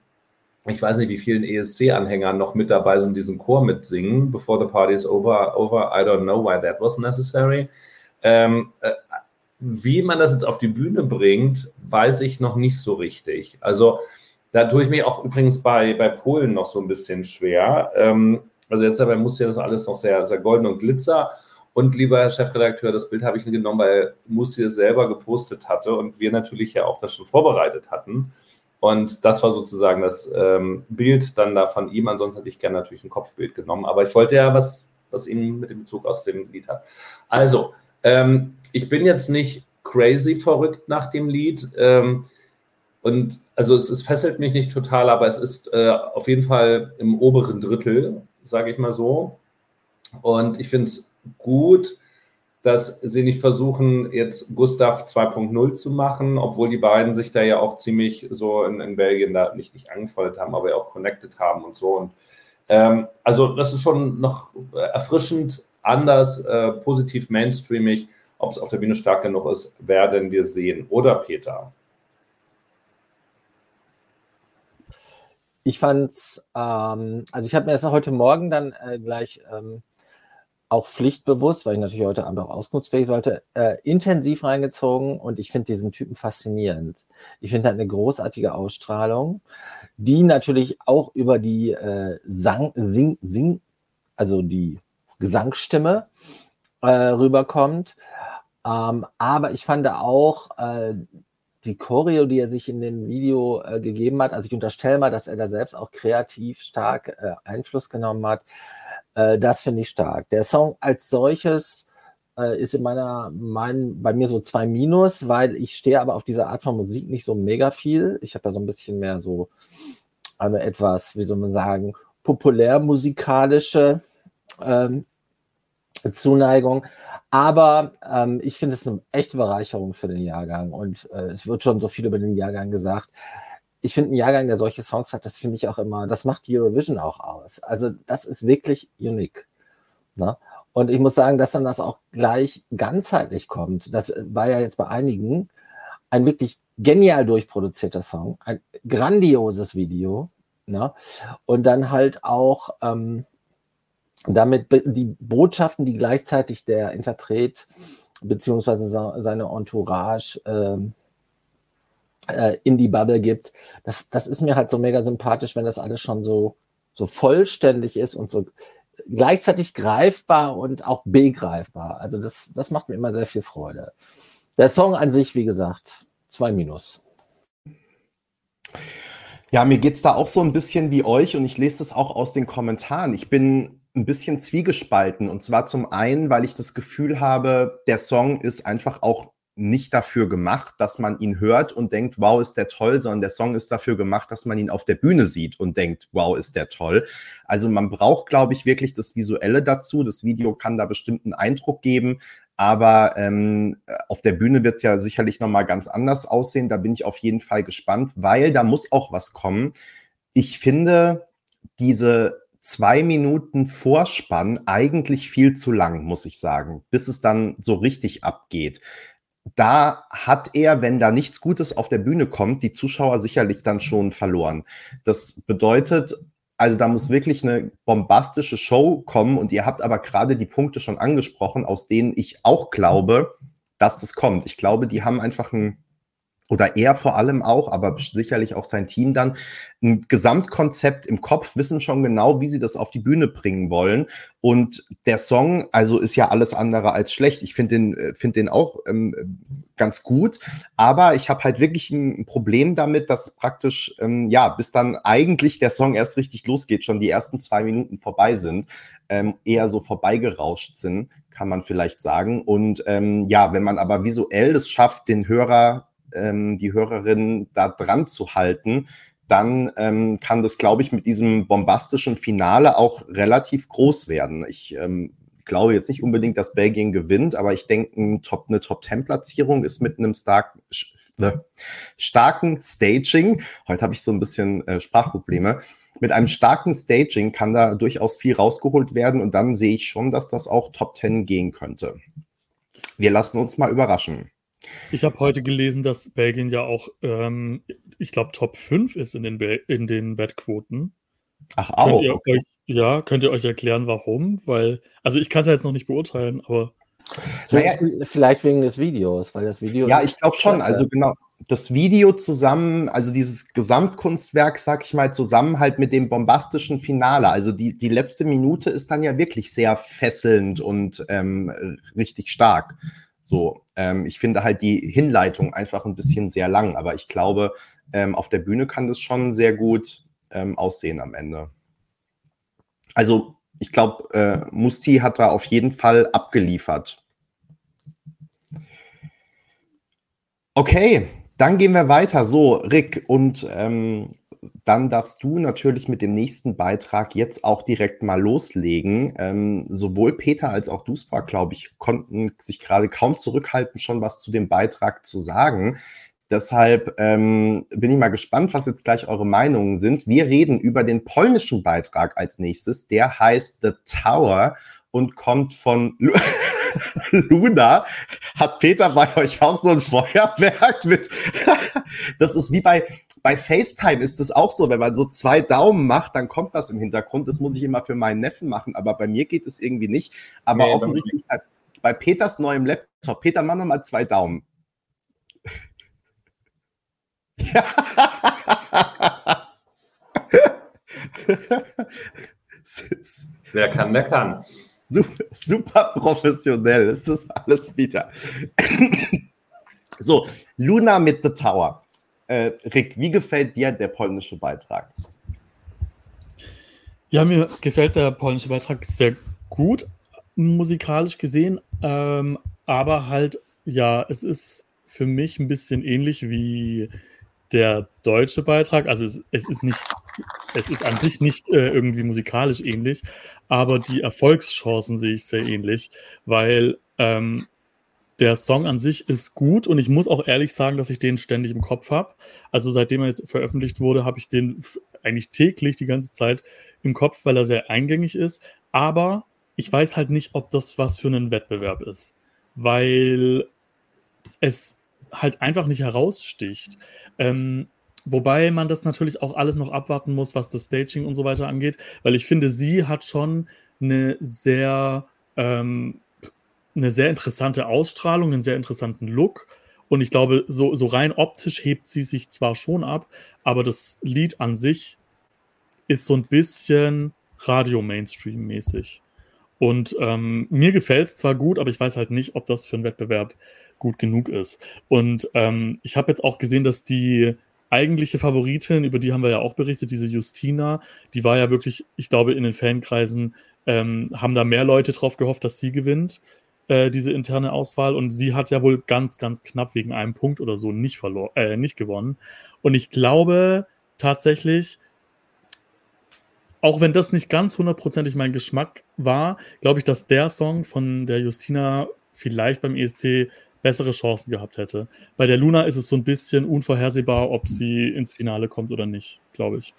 ich weiß nicht, wie vielen ESC-Anhängern noch mit dabei sind, diesen Chor mitsingen. Before the party is over, over, I don't know why that was necessary. Ähm, äh, wie man das jetzt auf die Bühne bringt, weiß ich noch nicht so richtig. Also da tue ich mich auch übrigens bei, bei Polen noch so ein bisschen schwer. Ähm, also jetzt dabei muss ja das alles noch sehr, sehr golden und glitzer. Und lieber Herr Chefredakteur, das Bild habe ich genommen, weil Musti es selber gepostet hatte und wir natürlich ja auch das schon vorbereitet hatten. Und das war sozusagen das ähm, Bild dann da von ihm. Ansonsten hätte ich gerne natürlich ein Kopfbild genommen. Aber ich wollte ja was, was ihn mit dem Bezug aus dem Lied hat. Also, ähm, ich bin jetzt nicht crazy verrückt nach dem Lied. Ähm, und also es, es, fesselt mich nicht total, aber es ist äh, auf jeden Fall im oberen Drittel, sage ich mal so. Und ich finde es gut, dass sie nicht versuchen, jetzt Gustav 2.0 zu machen, obwohl die beiden sich da ja auch ziemlich so in, in Belgien da nicht, nicht angefreundet haben, aber ja auch connected haben und so. Und ähm, also das ist schon noch erfrischend, anders, äh, positiv mainstreamig. Ob es auf der Bühne stark genug ist, werden wir sehen. Oder Peter? Ich fand's, ähm, also ich habe mir das heute Morgen dann äh, gleich ähm, auch pflichtbewusst, weil ich natürlich heute Abend auch auskunftsfähig sollte, äh, intensiv reingezogen und ich finde diesen Typen faszinierend. Ich finde halt eine großartige Ausstrahlung, die natürlich auch über die äh, Sang, Sing, Sing, also die Gesangsstimme äh, rüberkommt. Ähm, aber ich fand auch äh, die Choreo, die er sich in dem Video äh, gegeben hat, also ich unterstelle mal, dass er da selbst auch kreativ stark äh, Einfluss genommen hat, äh, das finde ich stark. Der Song als solches äh, ist in meiner, mein, bei mir so zwei Minus, weil ich stehe aber auf diese Art von Musik nicht so mega viel. Ich habe da so ein bisschen mehr so eine etwas, wie soll man sagen, populärmusikalische ähm, Zuneigung. Aber ähm, ich finde es eine echte Bereicherung für den Jahrgang und äh, es wird schon so viel über den Jahrgang gesagt ich finde, ein Jahrgang, der solche Songs hat, das finde ich auch immer, das macht Eurovision auch aus. Also das ist wirklich unique. Ne? Und ich muss sagen, dass dann das auch gleich ganzheitlich kommt. Das war ja jetzt bei einigen ein wirklich genial durchproduzierter Song, ein grandioses Video. Ne? Und dann halt auch ähm, damit die Botschaften, die gleichzeitig der Interpret beziehungsweise seine Entourage ähm, äh, in die Bubble gibt. Das, das ist mir halt so mega sympathisch, wenn das alles schon so, so vollständig ist und so gleichzeitig greifbar und auch begreifbar. Also das, das macht mir immer sehr viel Freude. Der Song an sich, wie gesagt, zwei Minus. Ja, mir geht es da auch so ein bisschen wie euch und ich lese das auch aus den Kommentaren. Ich bin ein bisschen zwiegespalten und zwar zum einen, weil ich das Gefühl habe, der Song ist einfach auch nicht dafür gemacht, dass man ihn hört und denkt, wow, ist der toll, sondern der Song ist dafür gemacht, dass man ihn auf der Bühne sieht und denkt, wow, ist der toll. Also man braucht, glaube ich, wirklich das Visuelle dazu. Das Video kann da bestimmten Eindruck geben, aber ähm, auf der Bühne wird es ja sicherlich nochmal ganz anders aussehen. Da bin ich auf jeden Fall gespannt, weil da muss auch was kommen. Ich finde diese zwei Minuten Vorspann eigentlich viel zu lang, muss ich sagen, bis es dann so richtig abgeht da hat er, wenn da nichts Gutes auf der Bühne kommt, die Zuschauer sicherlich dann schon verloren. Das bedeutet, also da muss wirklich eine bombastische Show kommen und ihr habt aber gerade die Punkte schon angesprochen, aus denen ich auch glaube, dass es kommt. Ich glaube, die haben einfach ein oder er vor allem auch, aber sicherlich auch sein Team dann, ein Gesamtkonzept im Kopf, wissen schon genau, wie sie das auf die Bühne bringen wollen. Und der Song, also ist ja alles andere als schlecht. Ich finde den, äh, finde den auch ähm, ganz gut, aber ich habe halt wirklich ein Problem damit, dass praktisch, ähm, ja, bis dann eigentlich der Song erst richtig losgeht, schon die ersten zwei Minuten vorbei sind, ähm, eher so vorbeigerauscht sind, kann man vielleicht sagen. Und ähm, ja, wenn man aber visuell es schafft, den Hörer ähm, die Hörerin da dran zu halten, dann ähm, kann das, glaube ich, mit diesem bombastischen Finale auch relativ groß werden. Ich ähm, glaube jetzt nicht unbedingt, dass Belgien gewinnt, aber ich denke, ein Top, eine Top-10-Platzierung ist mit einem stark, äh, starken Staging, heute habe ich so ein bisschen äh, Sprachprobleme, mit einem starken Staging kann da durchaus viel rausgeholt werden und dann sehe ich schon, dass das auch Top 10 gehen könnte. Wir lassen uns mal überraschen. Ich habe heute gelesen, dass Belgien ja auch, ähm, ich glaube, Top 5 ist in den, Be in den Wettquoten. Ach, auch. Könnt okay. euch, ja, könnt ihr euch erklären, warum? Weil, also ich kann es ja jetzt noch nicht beurteilen, aber. Naja, vielleicht wegen des Videos, weil das Video. Ja, ich glaube schon. Also genau, das Video zusammen, also dieses Gesamtkunstwerk, sag ich mal, zusammen halt mit dem bombastischen Finale. Also die, die letzte Minute ist dann ja wirklich sehr fesselnd und ähm, richtig stark. So, ähm, ich finde halt die Hinleitung einfach ein bisschen sehr lang, aber ich glaube, ähm, auf der Bühne kann das schon sehr gut ähm, aussehen am Ende. Also, ich glaube, äh, Musti hat da auf jeden Fall abgeliefert. Okay, dann gehen wir weiter. So, Rick, und ähm, dann darfst du natürlich mit dem nächsten Beitrag jetzt auch direkt mal loslegen. Ähm, sowohl Peter als auch Duspra, glaube ich, konnten sich gerade kaum zurückhalten, schon was zu dem Beitrag zu sagen. Deshalb ähm, bin ich mal gespannt, was jetzt gleich eure Meinungen sind. Wir reden über den polnischen Beitrag als nächstes. Der heißt The Tower und kommt von *laughs* Luna. Hat Peter bei euch auch so ein Feuerwerk mit? *laughs* das ist wie bei, bei FaceTime ist es auch so, wenn man so zwei Daumen macht, dann kommt was im Hintergrund. Das muss ich immer für meinen Neffen machen, aber bei mir geht es irgendwie nicht. Aber nee, offensichtlich bei, bei Peters neuem Laptop. Peter, mach nochmal zwei Daumen. ja. *laughs* Wer kann, der kann. Super, super professionell ist das alles wieder. so, Luna mit The Tower. Äh, Rick, wie gefällt dir der polnische Beitrag? Ja, mir gefällt der polnische Beitrag sehr gut, musikalisch gesehen. Ähm, aber halt, ja, es ist für mich ein bisschen ähnlich wie der deutsche Beitrag. Also es, es ist nicht, es ist an sich nicht äh, irgendwie musikalisch ähnlich, aber die Erfolgschancen sehe ich sehr ähnlich, weil ähm, der Song an sich ist gut und ich muss auch ehrlich sagen, dass ich den ständig im Kopf habe. Also seitdem er jetzt veröffentlicht wurde, habe ich den eigentlich täglich die ganze Zeit im Kopf, weil er sehr eingängig ist. Aber ich weiß halt nicht, ob das was für einen Wettbewerb ist, weil es halt einfach nicht heraussticht. Ähm, wobei man das natürlich auch alles noch abwarten muss, was das Staging und so weiter angeht, weil ich finde, sie hat schon eine sehr ähm, eine sehr interessante Ausstrahlung, einen sehr interessanten Look. Und ich glaube, so, so rein optisch hebt sie sich zwar schon ab, aber das Lied an sich ist so ein bisschen Radio-Mainstream-mäßig. Und ähm, mir gefällt es zwar gut, aber ich weiß halt nicht, ob das für einen Wettbewerb gut genug ist. Und ähm, ich habe jetzt auch gesehen, dass die eigentliche Favoritin, über die haben wir ja auch berichtet, diese Justina, die war ja wirklich, ich glaube, in den Fankreisen ähm, haben da mehr Leute drauf gehofft, dass sie gewinnt. Äh, diese interne Auswahl und sie hat ja wohl ganz, ganz knapp wegen einem Punkt oder so nicht verloren, äh, nicht gewonnen. Und ich glaube tatsächlich, auch wenn das nicht ganz hundertprozentig mein Geschmack war, glaube ich, dass der Song von der Justina vielleicht beim ESC bessere Chancen gehabt hätte. Bei der Luna ist es so ein bisschen unvorhersehbar, ob sie ins Finale kommt oder nicht, glaube ich.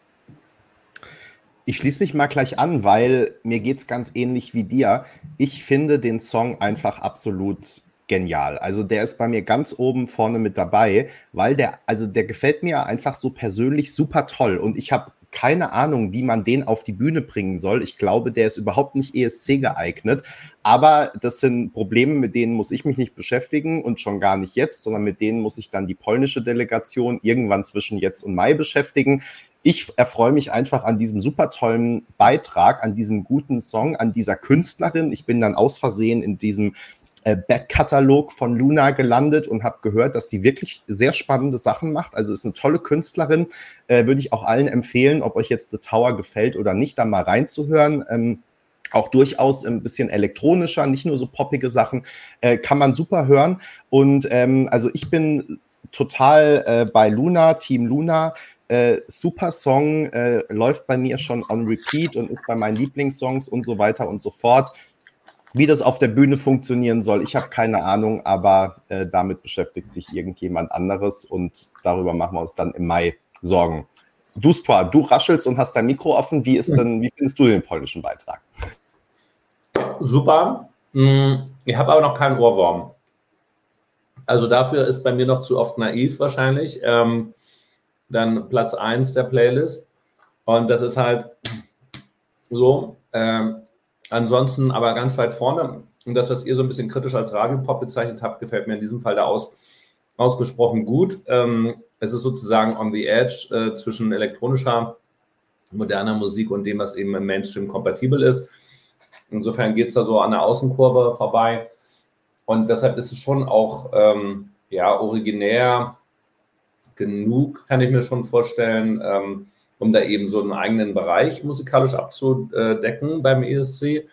Ich schließe mich mal gleich an, weil mir geht es ganz ähnlich wie dir. Ich finde den Song einfach absolut genial. Also der ist bei mir ganz oben vorne mit dabei, weil der, also der gefällt mir einfach so persönlich super toll. Und ich habe keine Ahnung, wie man den auf die Bühne bringen soll. Ich glaube, der ist überhaupt nicht ESC geeignet. Aber das sind Probleme, mit denen muss ich mich nicht beschäftigen und schon gar nicht jetzt, sondern mit denen muss ich dann die polnische Delegation irgendwann zwischen jetzt und Mai beschäftigen. Ich erfreue mich einfach an diesem super tollen Beitrag, an diesem guten Song, an dieser Künstlerin. Ich bin dann aus Versehen in diesem äh, Backkatalog von Luna gelandet und habe gehört, dass die wirklich sehr spannende Sachen macht. Also ist eine tolle Künstlerin. Äh, Würde ich auch allen empfehlen, ob euch jetzt The Tower gefällt oder nicht, da mal reinzuhören. Ähm, auch durchaus ein bisschen elektronischer, nicht nur so poppige Sachen, äh, kann man super hören. Und ähm, also ich bin total äh, bei Luna, Team Luna. Äh, super Song, äh, läuft bei mir schon on repeat und ist bei meinen Lieblingssongs und so weiter und so fort. Wie das auf der Bühne funktionieren soll, ich habe keine Ahnung, aber äh, damit beschäftigt sich irgendjemand anderes und darüber machen wir uns dann im Mai Sorgen. Du, Spor, du raschelst und hast dein Mikro offen. Wie ist denn, wie findest du den polnischen Beitrag? Super. Mm, ich habe aber noch keinen Ohrwurm. Also dafür ist bei mir noch zu oft naiv wahrscheinlich. Ähm, dann Platz 1 der Playlist. Und das ist halt so. Ähm, ansonsten aber ganz weit vorne. Und das, was ihr so ein bisschen kritisch als Radiopop bezeichnet habt, gefällt mir in diesem Fall da aus, ausgesprochen gut. Ähm, es ist sozusagen on the edge äh, zwischen elektronischer, moderner Musik und dem, was eben im Mainstream kompatibel ist. Insofern geht es da so an der Außenkurve vorbei. Und deshalb ist es schon auch ähm, ja, originär genug, kann ich mir schon vorstellen, ähm, um da eben so einen eigenen Bereich musikalisch abzudecken beim ESC.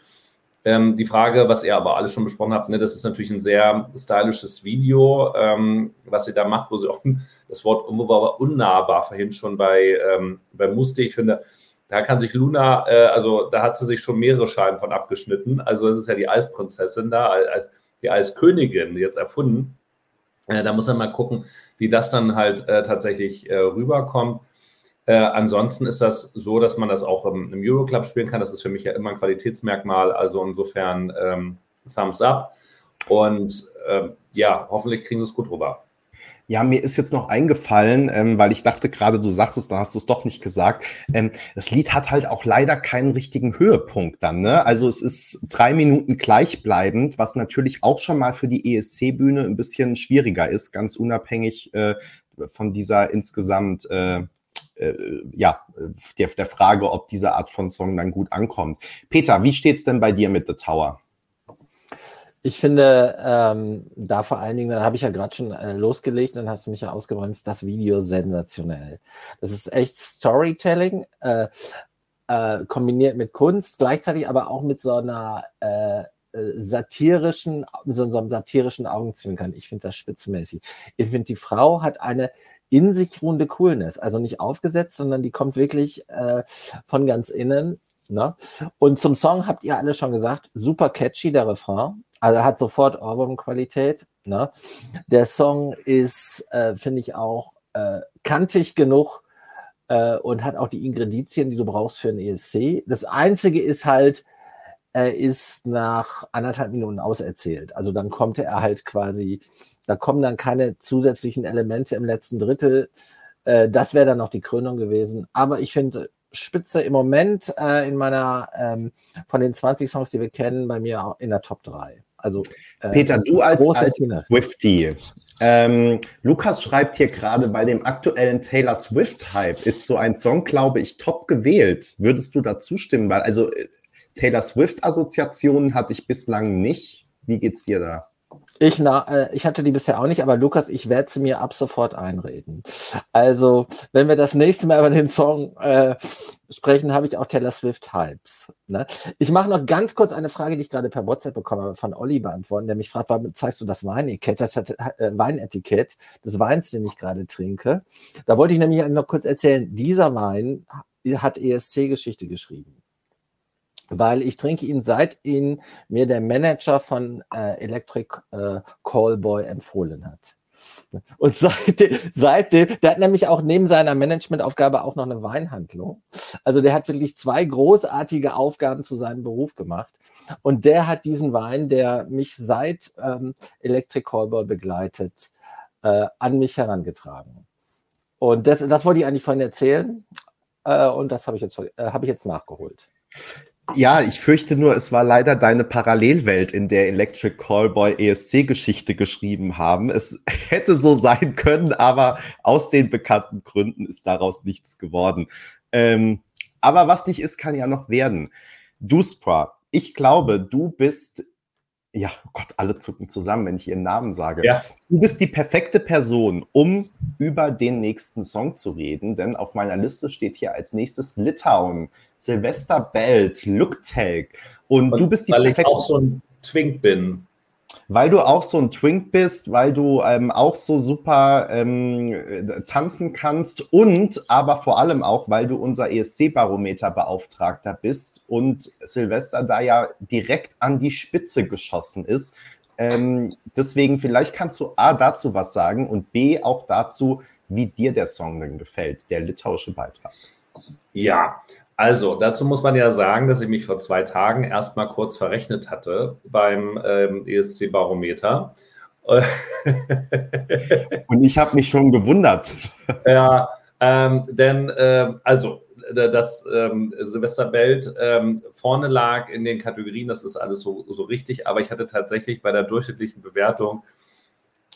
Ähm, die Frage, was ihr aber alles schon besprochen habt, ne, das ist natürlich ein sehr stylisches Video, ähm, was ihr da macht, wo sie auch das Wort irgendwo war unnahbar vorhin schon bei, ähm, bei Musti. Ich finde, da kann sich Luna, äh, also da hat sie sich schon mehrere Scheiben von abgeschnitten. Also es ist ja die Eisprinzessin da, als die Eiskönigin jetzt erfunden. Äh, da muss man mal gucken, wie das dann halt äh, tatsächlich äh, rüberkommt. Äh, ansonsten ist das so, dass man das auch im, im, Euroclub spielen kann. Das ist für mich ja immer ein Qualitätsmerkmal. Also insofern ähm, Thumbs up. Und ähm, ja, hoffentlich kriegen sie es gut rüber. Ja, mir ist jetzt noch eingefallen, ähm, weil ich dachte gerade, du sagst es, dann hast du es doch nicht gesagt. Ähm, das Lied hat halt auch leider keinen richtigen Höhepunkt dann. Ne? Also es ist drei Minuten gleichbleibend, was natürlich auch schon mal für die ESC-Bühne ein bisschen schwieriger ist, ganz unabhängig äh, von dieser insgesamt äh, äh, ja, der, der Frage, ob diese Art von Song dann gut ankommt. Peter, wie steht's denn bei dir mit The Tower? Ich finde, ähm, da vor allen Dingen, da habe ich ja gerade schon äh, losgelegt, dann hast du mich ja ausgebremst, das Video sensationell. Das ist echt Storytelling, äh, äh, kombiniert mit Kunst, gleichzeitig aber auch mit so einer äh, äh satirischen, so, so einem satirischen Augenzwinkern. Ich finde das spitzenmäßig. Ich finde, die Frau hat eine in sich ruhende Coolness, also nicht aufgesetzt, sondern die kommt wirklich äh, von ganz innen. Ne? Und zum Song habt ihr alle schon gesagt, super catchy, der Refrain. Also hat sofort Ohrwurm-Qualität. Ne? Der Song ist, äh, finde ich, auch äh, kantig genug äh, und hat auch die Ingredienzien, die du brauchst für ein ESC. Das Einzige ist halt, er ist nach anderthalb Minuten auserzählt. Also dann kommt er halt quasi, da kommen dann keine zusätzlichen Elemente im letzten Drittel. Äh, das wäre dann noch die Krönung gewesen. Aber ich finde, Spitze im Moment äh, in meiner, ähm, von den 20 Songs, die wir kennen, bei mir in der Top 3. Also, äh, Peter, du als, als Swifty. Ähm, Lukas schreibt hier gerade, bei dem aktuellen Taylor Swift-Hype ist so ein Song, glaube ich, top gewählt. Würdest du da zustimmen? Weil, also, äh, Taylor Swift-Assoziationen hatte ich bislang nicht. Wie geht's dir da? Ich, na, äh, ich hatte die bisher auch nicht, aber Lukas, ich werde sie mir ab sofort einreden. Also, wenn wir das nächste Mal über den Song äh, sprechen, habe ich auch Taylor Swift Hypes. Ne? Ich mache noch ganz kurz eine Frage, die ich gerade per WhatsApp bekommen habe, von Olli beantworten, der mich fragt, warum zeigst du das Weinetikett, das hat, äh, Weinetikett des Weins, den ich gerade trinke. Da wollte ich nämlich noch kurz erzählen, dieser Wein hat ESC-Geschichte geschrieben weil ich trinke ihn, seit ihn mir der Manager von äh, Electric äh, Callboy empfohlen hat. Und seitdem, *laughs* seitdem, der hat nämlich auch neben seiner Managementaufgabe auch noch eine Weinhandlung. Also der hat wirklich zwei großartige Aufgaben zu seinem Beruf gemacht. Und der hat diesen Wein, der mich seit ähm, Electric Callboy begleitet, äh, an mich herangetragen. Und das, das wollte ich eigentlich vorhin erzählen. Äh, und das habe ich, äh, hab ich jetzt nachgeholt. Ja, ich fürchte nur, es war leider deine Parallelwelt, in der Electric Callboy ESC-Geschichte geschrieben haben. Es *laughs* hätte so sein können, aber aus den bekannten Gründen ist daraus nichts geworden. Ähm, aber was nicht ist, kann ja noch werden. Duspra, ich glaube, du bist ja, oh Gott, alle zucken zusammen, wenn ich ihren Namen sage. Ja. Du bist die perfekte Person, um über den nächsten Song zu reden, denn auf meiner Liste steht hier als nächstes Litauen, Sylvester Belt, Look Take. Und, und du bist die weil perfekte. Weil ich auch so ein Twink bin weil du auch so ein Twink bist, weil du ähm, auch so super ähm, tanzen kannst und aber vor allem auch, weil du unser ESC-Barometer-Beauftragter bist und Silvester da ja direkt an die Spitze geschossen ist. Ähm, deswegen, vielleicht kannst du A dazu was sagen und B auch dazu, wie dir der Song denn gefällt, der litauische Beitrag. Ja, also, dazu muss man ja sagen, dass ich mich vor zwei Tagen erstmal kurz verrechnet hatte beim ähm, ESC-Barometer. *laughs* Und ich habe mich schon gewundert. Ja, ähm, denn, äh, also, dass ähm, Silvester Belt ähm, vorne lag in den Kategorien, das ist alles so, so richtig, aber ich hatte tatsächlich bei der durchschnittlichen Bewertung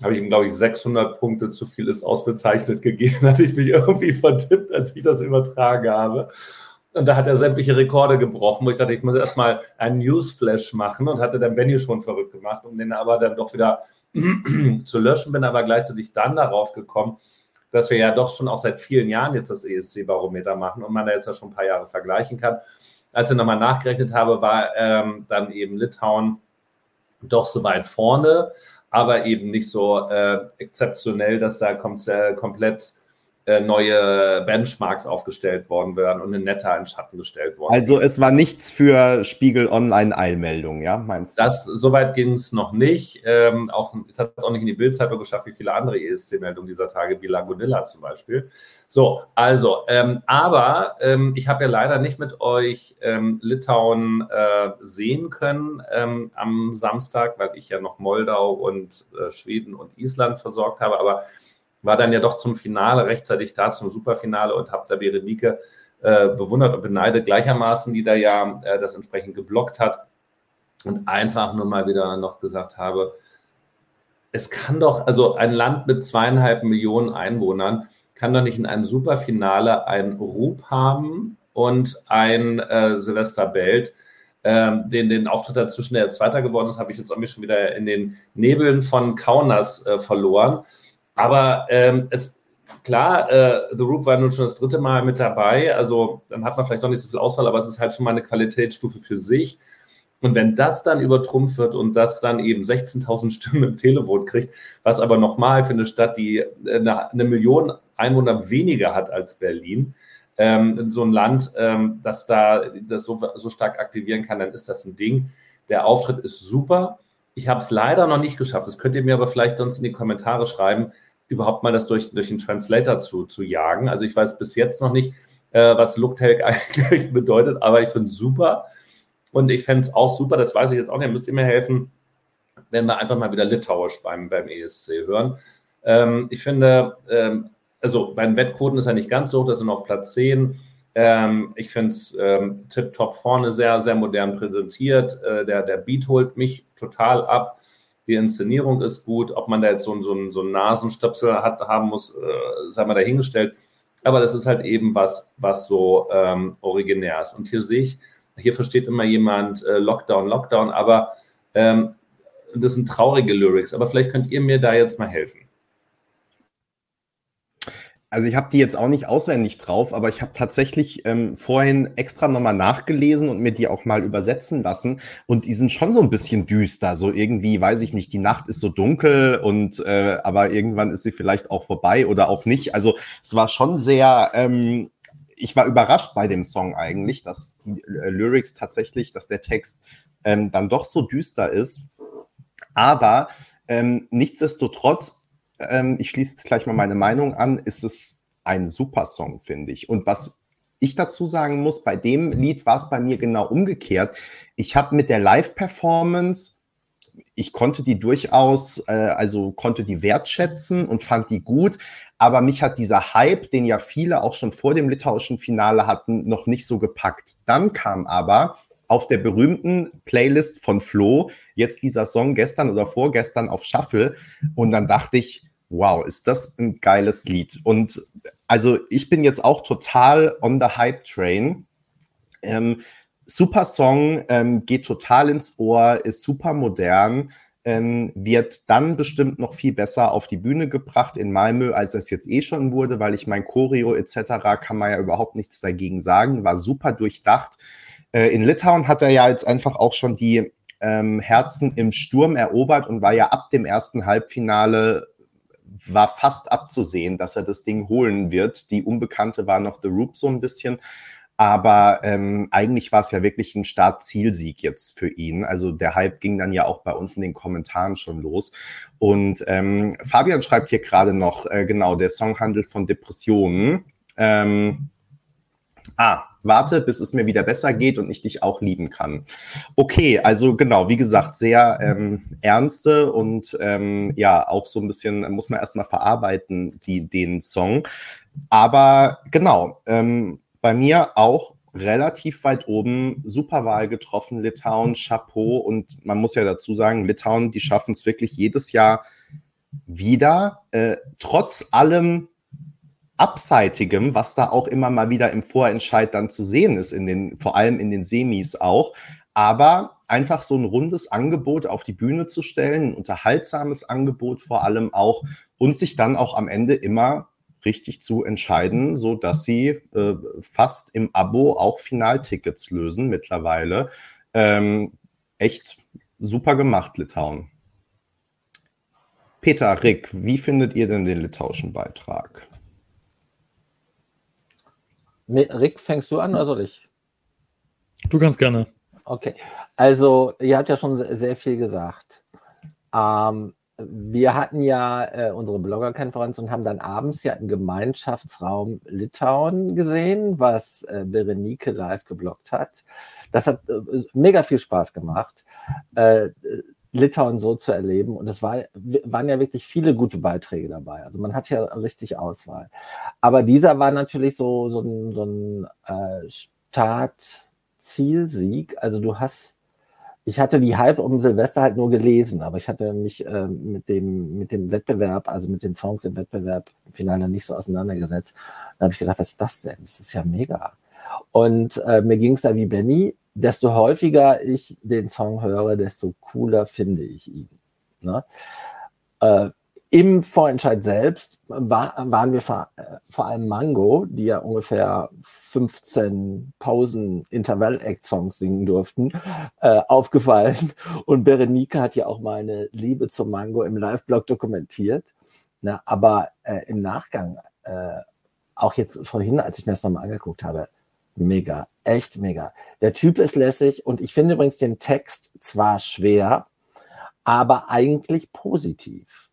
habe ich ihm, glaube ich, 600 Punkte zu viel ist ausbezeichnet gegeben. *laughs* Hatte ich mich irgendwie vertippt, als ich das übertragen habe. Und da hat er sämtliche Rekorde gebrochen, wo ich dachte, ich muss erstmal einen Newsflash machen und hatte dann Benny schon verrückt gemacht, um den aber dann doch wieder *clears throat* zu löschen. Bin aber gleichzeitig dann darauf gekommen, dass wir ja doch schon auch seit vielen Jahren jetzt das ESC-Barometer machen und man da jetzt ja schon ein paar Jahre vergleichen kann. Als ich nochmal nachgerechnet habe, war ähm, dann eben Litauen doch so weit vorne, aber eben nicht so äh, exzeptionell, dass da kommt, äh, komplett neue Benchmarks aufgestellt worden wären und eine Netta in Schatten gestellt worden. Also es war nichts für Spiegel Online-Eilmeldungen, ja, meinst du? Das, soweit ging es noch nicht. Ähm, auch, es hat es auch nicht in die Bildzeitung geschafft, wie viele andere ESC-Meldungen dieser Tage, wie Lagunilla zum Beispiel. So, also, ähm, aber ähm, ich habe ja leider nicht mit euch ähm, Litauen äh, sehen können ähm, am Samstag, weil ich ja noch Moldau und äh, Schweden und Island versorgt habe, aber war dann ja doch zum Finale rechtzeitig da, zum Superfinale und habe da Berenike äh, bewundert und beneidet gleichermaßen, die da ja äh, das entsprechend geblockt hat und einfach nur mal wieder noch gesagt habe, es kann doch, also ein Land mit zweieinhalb Millionen Einwohnern kann doch nicht in einem Superfinale ein Rup haben und ein äh, Silvester Belt, ähm, den, den Auftritt dazwischen, der Zweiter geworden ist, habe ich jetzt auch schon wieder in den Nebeln von Kaunas äh, verloren. Aber ähm, es, klar, äh, The Roop war nun schon das dritte Mal mit dabei. Also dann hat man vielleicht noch nicht so viel Auswahl, aber es ist halt schon mal eine Qualitätsstufe für sich. Und wenn das dann übertrumpft wird und das dann eben 16.000 Stimmen im Televote kriegt, was aber nochmal für eine Stadt, die eine, eine, Million Einwohner weniger hat als Berlin, ähm, so ein Land, ähm, das da das so, so stark aktivieren kann, dann ist das ein Ding. Der Auftritt ist super. Ich habe es leider noch nicht geschafft. Das könnt ihr mir aber vielleicht sonst in die Kommentare schreiben überhaupt mal das durch, durch den Translator zu, zu jagen. Also ich weiß bis jetzt noch nicht, äh, was Looktalk *laughs* eigentlich bedeutet, aber ich finde es super. Und ich fände es auch super, das weiß ich jetzt auch nicht, müsst ihr mir helfen, wenn wir einfach mal wieder Litauisch beim, beim ESC hören. Ähm, ich finde, ähm, also bei den Wettquoten ist er nicht ganz so hoch, das sind auf Platz 10. Ähm, ich finde es ähm, tipptopp vorne sehr, sehr modern präsentiert. Äh, der, der Beat holt mich total ab die Inszenierung ist gut, ob man da jetzt so, so, so einen Nasenstöpsel hat, haben muss, äh, sei mal dahingestellt. Aber das ist halt eben was, was so ähm, originär ist. Und hier sehe ich, hier versteht immer jemand äh, Lockdown, Lockdown, aber ähm, das sind traurige Lyrics. Aber vielleicht könnt ihr mir da jetzt mal helfen also ich habe die jetzt auch nicht auswendig drauf, aber ich habe tatsächlich ähm, vorhin extra nochmal nachgelesen und mir die auch mal übersetzen lassen. Und die sind schon so ein bisschen düster. So irgendwie, weiß ich nicht, die Nacht ist so dunkel und äh, aber irgendwann ist sie vielleicht auch vorbei oder auch nicht. Also es war schon sehr. Ähm, ich war überrascht bei dem Song eigentlich, dass die äh, Lyrics tatsächlich, dass der Text ähm, dann doch so düster ist. Aber ähm, nichtsdestotrotz ähm, ich schließe jetzt gleich mal meine Meinung an, ist es ein super Song, finde ich. Und was ich dazu sagen muss, bei dem Lied war es bei mir genau umgekehrt. Ich habe mit der Live-Performance ich konnte die durchaus, äh, also konnte die wertschätzen und fand die gut. Aber mich hat dieser Hype, den ja viele auch schon vor dem litauischen Finale hatten, noch nicht so gepackt. Dann kam aber auf der berühmten Playlist von Flo jetzt dieser Song gestern oder vorgestern auf Shuffle. Und dann dachte ich, wow, ist das ein geiles Lied. Und also ich bin jetzt auch total on the Hype Train. Ähm, super Song, ähm, geht total ins Ohr, ist super modern, ähm, wird dann bestimmt noch viel besser auf die Bühne gebracht in Malmö, als es jetzt eh schon wurde, weil ich mein Choreo etc. kann man ja überhaupt nichts dagegen sagen, war super durchdacht. Äh, in Litauen hat er ja jetzt einfach auch schon die ähm, Herzen im Sturm erobert und war ja ab dem ersten Halbfinale war fast abzusehen, dass er das Ding holen wird. Die Unbekannte war noch The Roop so ein bisschen. Aber ähm, eigentlich war es ja wirklich ein Start-Zielsieg jetzt für ihn. Also der Hype ging dann ja auch bei uns in den Kommentaren schon los. Und ähm, Fabian schreibt hier gerade noch, äh, genau, der Song handelt von Depressionen. Ähm, ah, warte, bis es mir wieder besser geht und ich dich auch lieben kann. Okay, also genau, wie gesagt, sehr ähm, ernste und ähm, ja, auch so ein bisschen muss man erstmal verarbeiten, die, den Song. Aber genau, ähm, bei mir auch relativ weit oben, super Wahl getroffen, Litauen, Chapeau. Und man muss ja dazu sagen, Litauen, die schaffen es wirklich jedes Jahr wieder, äh, trotz allem Abseitigem, was da auch immer mal wieder im Vorentscheid dann zu sehen ist, in den, vor allem in den Semis auch. Aber einfach so ein rundes Angebot auf die Bühne zu stellen, ein unterhaltsames Angebot vor allem auch und sich dann auch am Ende immer richtig zu entscheiden, so dass sie äh, fast im Abo auch Finaltickets lösen mittlerweile. Ähm, echt super gemacht, Litauen. Peter, Rick, wie findet ihr denn den litauischen Beitrag? Rick, fängst du an oder soll ich? Du kannst gerne. Okay, also ihr habt ja schon sehr viel gesagt. Ähm, wir hatten ja äh, unsere Bloggerkonferenz und haben dann abends ja im Gemeinschaftsraum Litauen gesehen, was äh, Berenike live geblockt hat. Das hat äh, mega viel Spaß gemacht, äh, Litauen so zu erleben. Und es war, waren ja wirklich viele gute Beiträge dabei. Also man hat ja richtig Auswahl. Aber dieser war natürlich so, so ein, so ein äh, Start-Zielsieg. Also du hast ich hatte die Hype um Silvester halt nur gelesen, aber ich hatte mich äh, mit, dem, mit dem Wettbewerb, also mit den Songs im Wettbewerb im Finale nicht so auseinandergesetzt. Dann habe ich gedacht, was ist das denn? Das ist ja mega. Und äh, mir ging es da wie Benny, desto häufiger ich den Song höre, desto cooler finde ich ihn. Ne? Äh, im Vorentscheid selbst war, waren wir vor, äh, vor allem Mango, die ja ungefähr 15 Pausen-Intervall-Act-Songs singen durften, äh, aufgefallen. Und Berenike hat ja auch meine Liebe zum Mango im Live-Blog dokumentiert. Na, aber äh, im Nachgang, äh, auch jetzt vorhin, als ich mir das nochmal angeguckt habe, mega, echt mega. Der Typ ist lässig und ich finde übrigens den Text zwar schwer, aber eigentlich positiv.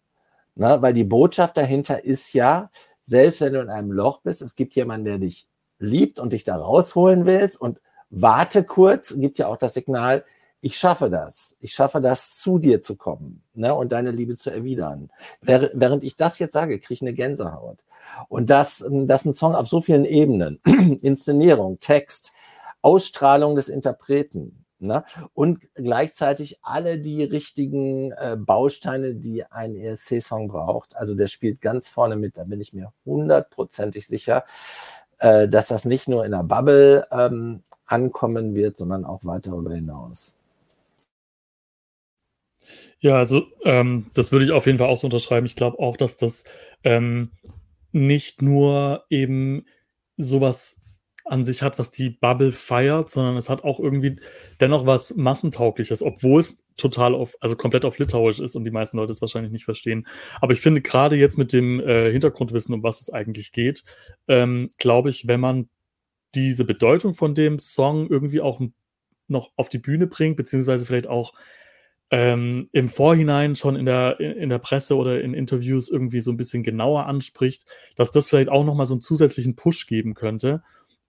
Ne? Weil die Botschaft dahinter ist ja, selbst wenn du in einem Loch bist, es gibt jemanden, der dich liebt und dich da rausholen willst und warte kurz, gibt ja auch das Signal, ich schaffe das. Ich schaffe das, zu dir zu kommen ne, und deine Liebe zu erwidern. Während ich das jetzt sage, kriege ich eine Gänsehaut. Und das, das ist ein Song auf so vielen Ebenen. *clears throat* Inszenierung, Text, Ausstrahlung des Interpreten, Ne? Und gleichzeitig alle die richtigen äh, Bausteine, die ein ESC-Song braucht. Also der spielt ganz vorne mit, da bin ich mir hundertprozentig sicher, äh, dass das nicht nur in der Bubble ähm, ankommen wird, sondern auch weiter darüber hinaus. Ja, also ähm, das würde ich auf jeden Fall auch so unterschreiben. Ich glaube auch, dass das ähm, nicht nur eben sowas an sich hat, was die Bubble feiert, sondern es hat auch irgendwie dennoch was Massentaugliches, obwohl es total auf, also komplett auf Litauisch ist und die meisten Leute es wahrscheinlich nicht verstehen. Aber ich finde gerade jetzt mit dem äh, Hintergrundwissen, um was es eigentlich geht, ähm, glaube ich, wenn man diese Bedeutung von dem Song irgendwie auch noch auf die Bühne bringt, beziehungsweise vielleicht auch ähm, im Vorhinein schon in der, in der Presse oder in Interviews irgendwie so ein bisschen genauer anspricht, dass das vielleicht auch nochmal so einen zusätzlichen Push geben könnte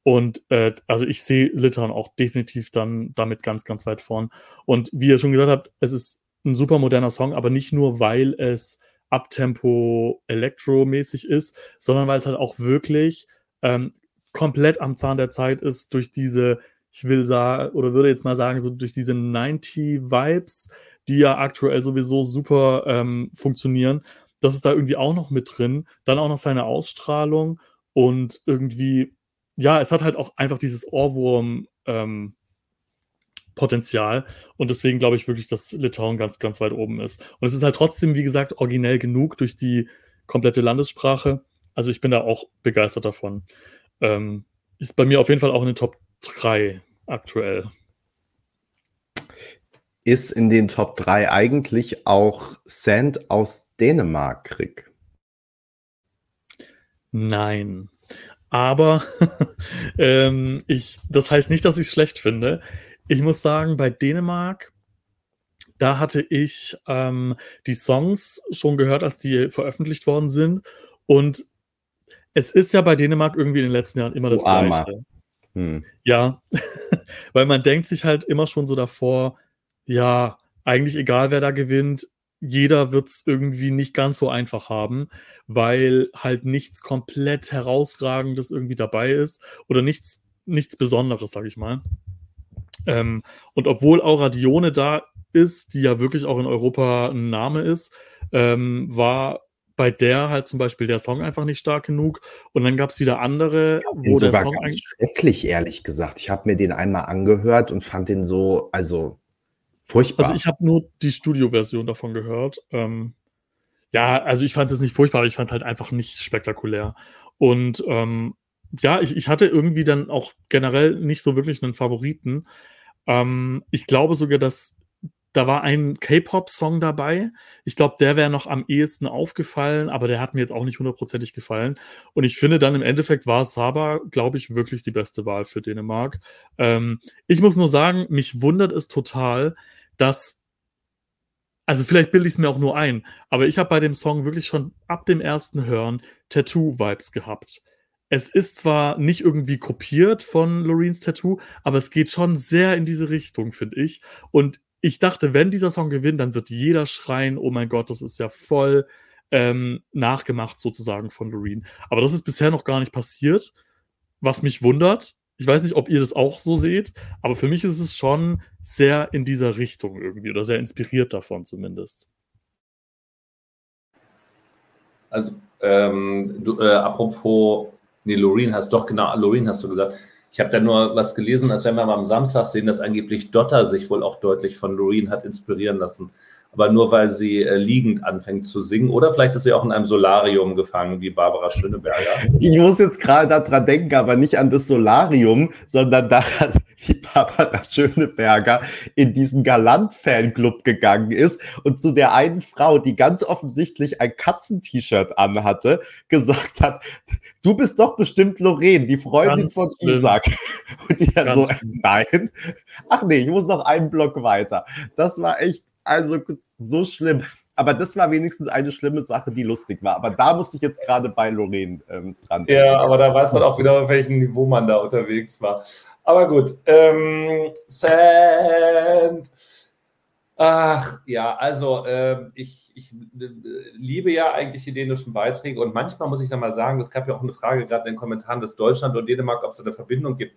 und äh, also ich sehe Litauen auch definitiv dann damit ganz, ganz weit vorn. Und wie ihr schon gesagt habt, es ist ein super moderner Song, aber nicht nur, weil es Abtempo Elektro-mäßig ist, sondern weil es halt auch wirklich ähm, komplett am Zahn der Zeit ist durch diese, ich will sagen, oder würde jetzt mal sagen, so durch diese 90-Vibes, die ja aktuell sowieso super ähm, funktionieren. Das ist da irgendwie auch noch mit drin. Dann auch noch seine Ausstrahlung und irgendwie, ja, es hat halt auch einfach dieses Ohrwurm, ähm, Potenzial. Und deswegen glaube ich wirklich, dass Litauen ganz, ganz weit oben ist. Und es ist halt trotzdem, wie gesagt, originell genug durch die komplette Landessprache. Also ich bin da auch begeistert davon. Ähm, ist bei mir auf jeden Fall auch in den Top 3 aktuell. Ist in den Top 3 eigentlich auch Sand aus Dänemark, Krieg? Nein. Aber *laughs* ähm, ich, das heißt nicht, dass ich es schlecht finde. Ich muss sagen, bei Dänemark, da hatte ich ähm, die Songs schon gehört, als die veröffentlicht worden sind. Und es ist ja bei Dänemark irgendwie in den letzten Jahren immer das oh, Gleiche. Hm. Ja, *laughs* weil man denkt sich halt immer schon so davor, ja, eigentlich egal, wer da gewinnt, jeder wird es irgendwie nicht ganz so einfach haben, weil halt nichts komplett herausragendes irgendwie dabei ist oder nichts, nichts Besonderes, sag ich mal. Ähm, und obwohl Aura Dione da ist, die ja wirklich auch in Europa ein Name ist, ähm, war bei der halt zum Beispiel der Song einfach nicht stark genug. Und dann gab es wieder andere, wo der Song ganz schrecklich, ehrlich gesagt. Ich habe mir den einmal angehört und fand den so, also furchtbar. Also ich habe nur die Studioversion davon gehört. Ähm, ja, also ich fand es jetzt nicht furchtbar, aber ich fand es halt einfach nicht spektakulär. Und ähm, ja, ich, ich hatte irgendwie dann auch generell nicht so wirklich einen Favoriten. Ähm, ich glaube sogar, dass da war ein K-Pop-Song dabei. Ich glaube, der wäre noch am ehesten aufgefallen, aber der hat mir jetzt auch nicht hundertprozentig gefallen. Und ich finde dann im Endeffekt war Saba, glaube ich, wirklich die beste Wahl für Dänemark. Ähm, ich muss nur sagen, mich wundert es total, dass also vielleicht bilde ich es mir auch nur ein, aber ich habe bei dem Song wirklich schon ab dem ersten Hören Tattoo-Vibes gehabt es ist zwar nicht irgendwie kopiert von Loreens Tattoo, aber es geht schon sehr in diese Richtung, finde ich. Und ich dachte, wenn dieser Song gewinnt, dann wird jeder schreien, oh mein Gott, das ist ja voll ähm, nachgemacht sozusagen von Loreen. Aber das ist bisher noch gar nicht passiert, was mich wundert. Ich weiß nicht, ob ihr das auch so seht, aber für mich ist es schon sehr in dieser Richtung irgendwie oder sehr inspiriert davon zumindest. Also, ähm, du, äh, apropos Nee, Loreen hast doch genau, Loreen hast du gesagt. Ich habe da nur was gelesen, dass wenn wir mal am Samstag sehen, dass angeblich Dotter sich wohl auch deutlich von Loreen hat inspirieren lassen aber nur weil sie äh, liegend anfängt zu singen. Oder vielleicht ist sie auch in einem Solarium gefangen, wie Barbara Schöneberger. Ich muss jetzt gerade daran denken, aber nicht an das Solarium, sondern daran, *laughs* wie Barbara Schöneberger in diesen Galant-Fanclub gegangen ist und zu der einen Frau, die ganz offensichtlich ein Katzen-T-Shirt anhatte, gesagt hat, du bist doch bestimmt Lorraine, die Freundin ganz von schlimm. Isaac. Und die dann ganz *laughs* so, nein. Ach nee, ich muss noch einen Block weiter. Das war echt also so schlimm. Aber das war wenigstens eine schlimme Sache, die lustig war. Aber da musste ich jetzt gerade bei Lorraine ähm, dran. Ja, aber da weiß man auch wieder, auf welchem Niveau man da unterwegs war. Aber gut. Ähm, Sand. Ach ja, also äh, ich, ich äh, liebe ja eigentlich die dänischen Beiträge und manchmal muss ich dann mal sagen, es gab ja auch eine Frage gerade in den Kommentaren, dass Deutschland und Dänemark, ob es eine Verbindung gibt.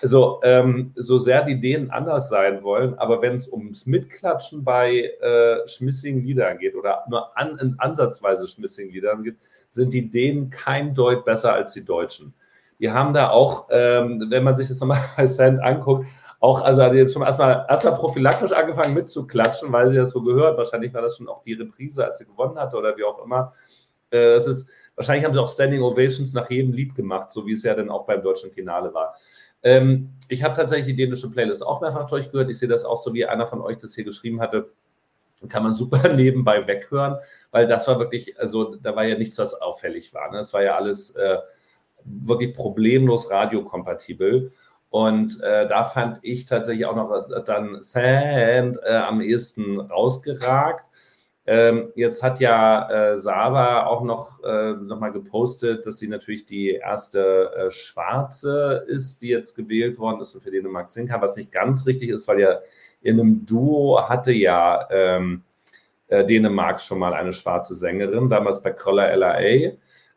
Also, ähm, so sehr die Dänen anders sein wollen, aber wenn es ums Mitklatschen bei äh, schmissigen Liedern geht oder nur an, ansatzweise schmissigen Liedern geht, sind die Dänen kein Deut besser als die Deutschen. Die haben da auch, ähm, wenn man sich das nochmal *laughs* bei Sand anguckt, auch, also die haben schon erstmal, erstmal prophylaktisch angefangen mitzuklatschen, weil sie das so gehört. Wahrscheinlich war das schon auch die Reprise, als sie gewonnen hatte oder wie auch immer. Äh, das ist, wahrscheinlich haben sie auch Standing Ovations nach jedem Lied gemacht, so wie es ja dann auch beim deutschen Finale war. Ähm, ich habe tatsächlich die dänische Playlist auch mehrfach durchgehört. Ich sehe das auch so, wie einer von euch das hier geschrieben hatte. Kann man super *laughs* nebenbei weghören, weil das war wirklich, also da war ja nichts, was auffällig war. Ne? Das war ja alles äh, wirklich problemlos radiokompatibel. Und äh, da fand ich tatsächlich auch noch dann Sand äh, am ehesten rausgeragt. Ähm, jetzt hat ja äh, Saba auch noch, äh, noch mal gepostet, dass sie natürlich die erste äh, Schwarze ist, die jetzt gewählt worden ist und für Dänemark kann, was nicht ganz richtig ist, weil ja in einem Duo hatte ja ähm, äh, Dänemark schon mal eine schwarze Sängerin, damals bei Kroller LAA.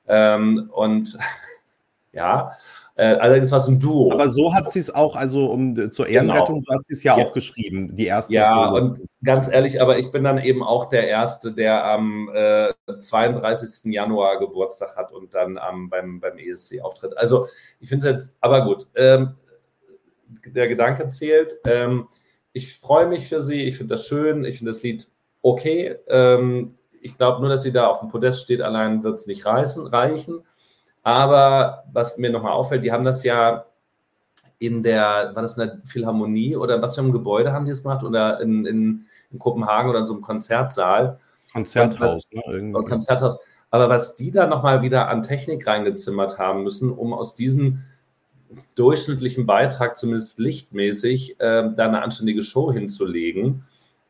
Ähm, und *laughs* ja, äh, allerdings war es ein Duo. Aber so hat sie es auch, also um zur Ehrenrettung, genau. so hat sie es ja, ja, auch geschrieben, die erste. Ja, Solo. und ganz ehrlich, aber ich bin dann eben auch der Erste, der am äh, 32. Januar Geburtstag hat und dann am, beim, beim ESC auftritt. Also ich finde es jetzt, aber gut, ähm, der Gedanke zählt. Ähm, ich freue mich für sie, ich finde das schön, ich finde das Lied okay. Ähm, ich glaube nur, dass sie da auf dem Podest steht, allein wird es nicht reißen, reichen. Aber was mir nochmal auffällt, die haben das ja in der, war das eine Philharmonie oder was für ein Gebäude haben die das gemacht? Oder in, in, in Kopenhagen oder in so einem Konzertsaal? Konzerthaus, ne? Irgendwie. Konzerthaus. Aber was die da nochmal wieder an Technik reingezimmert haben müssen, um aus diesem durchschnittlichen Beitrag, zumindest lichtmäßig, äh, da eine anständige Show hinzulegen,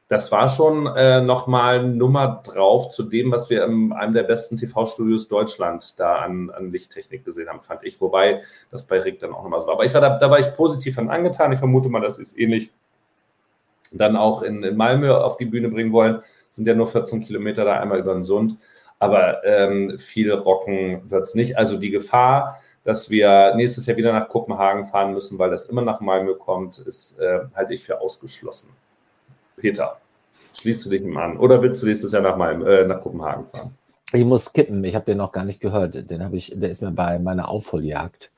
das war schon äh, nochmal Nummer drauf zu dem, was wir in einem der besten TV-Studios Deutschland da an, an, Lichttechnik gesehen haben, fand ich. Wobei das bei Rick dann auch nochmal so war. Aber ich war da, da war ich positiv an angetan. Ich vermute mal, das ist ähnlich dann auch in, in Malmö auf die Bühne bringen wollen. Sind ja nur 14 Kilometer da einmal über den Sund. Aber ähm, viel rocken wird es nicht. Also die Gefahr, dass wir nächstes Jahr wieder nach Kopenhagen fahren müssen, weil das immer nach Malmö kommt, ist, äh, halte ich für ausgeschlossen. Peter, schließt du dich ihm an? Oder willst du nächstes Jahr nach, meinem, äh, nach Kopenhagen fahren? Ich muss skippen, ich habe den noch gar nicht gehört. Den habe ich, der ist mir bei meiner Aufholjagd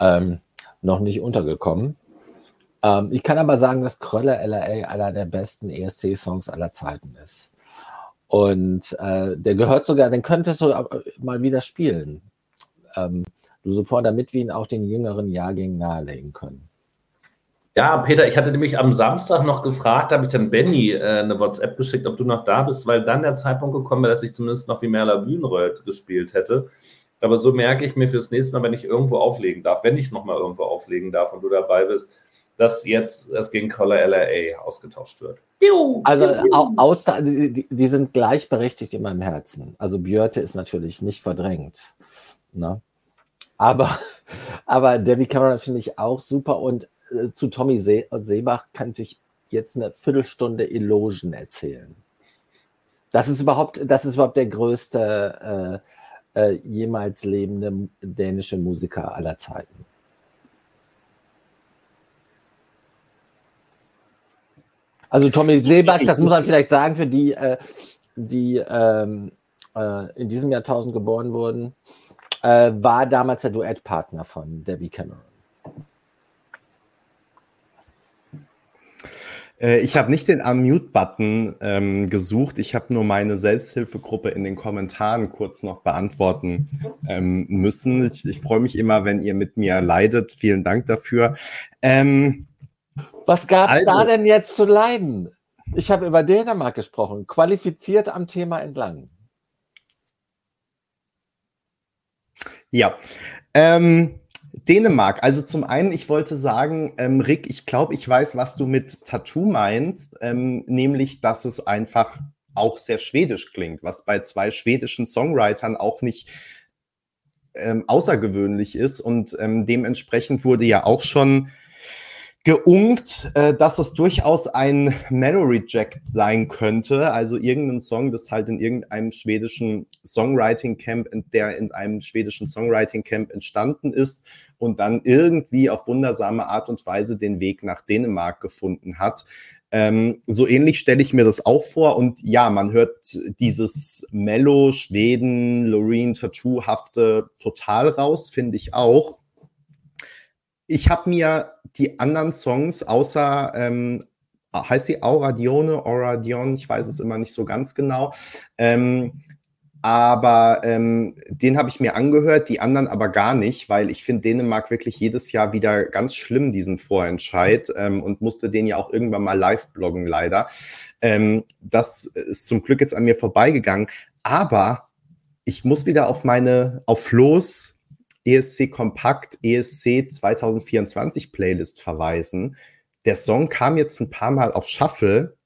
ähm, noch nicht untergekommen. Ähm, ich kann aber sagen, dass Kröller LA einer der besten ESC-Songs aller Zeiten ist. Und äh, der gehört sogar, den könntest du mal wieder spielen. Ähm, du sofort, damit wir ihn auch den jüngeren Jahrgängen nahelegen können. Ja, Peter, ich hatte nämlich am Samstag noch gefragt, habe ich dann Benny äh, eine WhatsApp geschickt, ob du noch da bist, weil dann der Zeitpunkt gekommen wäre, dass ich zumindest noch wie Merla Bühnenröth gespielt hätte. Aber so merke ich mir fürs nächste Mal, wenn ich irgendwo auflegen darf, wenn ich nochmal irgendwo auflegen darf und du dabei bist, dass jetzt das gegen Collar LRA ausgetauscht wird. Also aus, die, die, sind gleichberechtigt in meinem Herzen. Also Björte ist natürlich nicht verdrängt. Ne? Aber, *laughs* aber Debbie Cameron finde ich auch super und äh, zu Tommy See Seebach kann ich jetzt eine Viertelstunde Elogen erzählen. Das ist überhaupt, das ist überhaupt der größte äh, äh, jemals lebende dänische Musiker aller Zeiten. Also Tommy Seebach, das muss man vielleicht sagen, für die, äh, die ähm, äh, in diesem Jahrtausend geboren wurden, war damals der Duettpartner von Debbie Cameron. Äh, ich habe nicht den Unmute-Button ähm, gesucht. Ich habe nur meine Selbsthilfegruppe in den Kommentaren kurz noch beantworten ähm, müssen. Ich, ich freue mich immer, wenn ihr mit mir leidet. Vielen Dank dafür. Ähm, Was gab es also, da denn jetzt zu leiden? Ich habe über Dänemark gesprochen, qualifiziert am Thema entlang. Ja. Ähm, Dänemark. Also zum einen, ich wollte sagen, ähm, Rick, ich glaube, ich weiß, was du mit Tattoo meinst, ähm, nämlich, dass es einfach auch sehr schwedisch klingt, was bei zwei schwedischen Songwritern auch nicht ähm, außergewöhnlich ist. Und ähm, dementsprechend wurde ja auch schon geungt, äh, dass es durchaus ein Mellow Reject sein könnte. Also irgendein Song, das halt in irgendeinem schwedischen Songwriting Camp, der in einem schwedischen Songwriting Camp entstanden ist und dann irgendwie auf wundersame Art und Weise den Weg nach Dänemark gefunden hat. Ähm, so ähnlich stelle ich mir das auch vor. Und ja, man hört dieses Mellow, Schweden, Loreen, Tattoo-hafte total raus, finde ich auch ich habe mir die anderen Songs außer, ähm, heißt sie Auradione, Auradion, ich weiß es immer nicht so ganz genau, ähm, aber ähm, den habe ich mir angehört, die anderen aber gar nicht, weil ich finde Dänemark wirklich jedes Jahr wieder ganz schlimm, diesen Vorentscheid ähm, und musste den ja auch irgendwann mal live bloggen, leider. Ähm, das ist zum Glück jetzt an mir vorbeigegangen, aber ich muss wieder auf meine, auf Flo's ESC Kompakt ESC 2024 Playlist verweisen. Der Song kam jetzt ein paar Mal auf Shuffle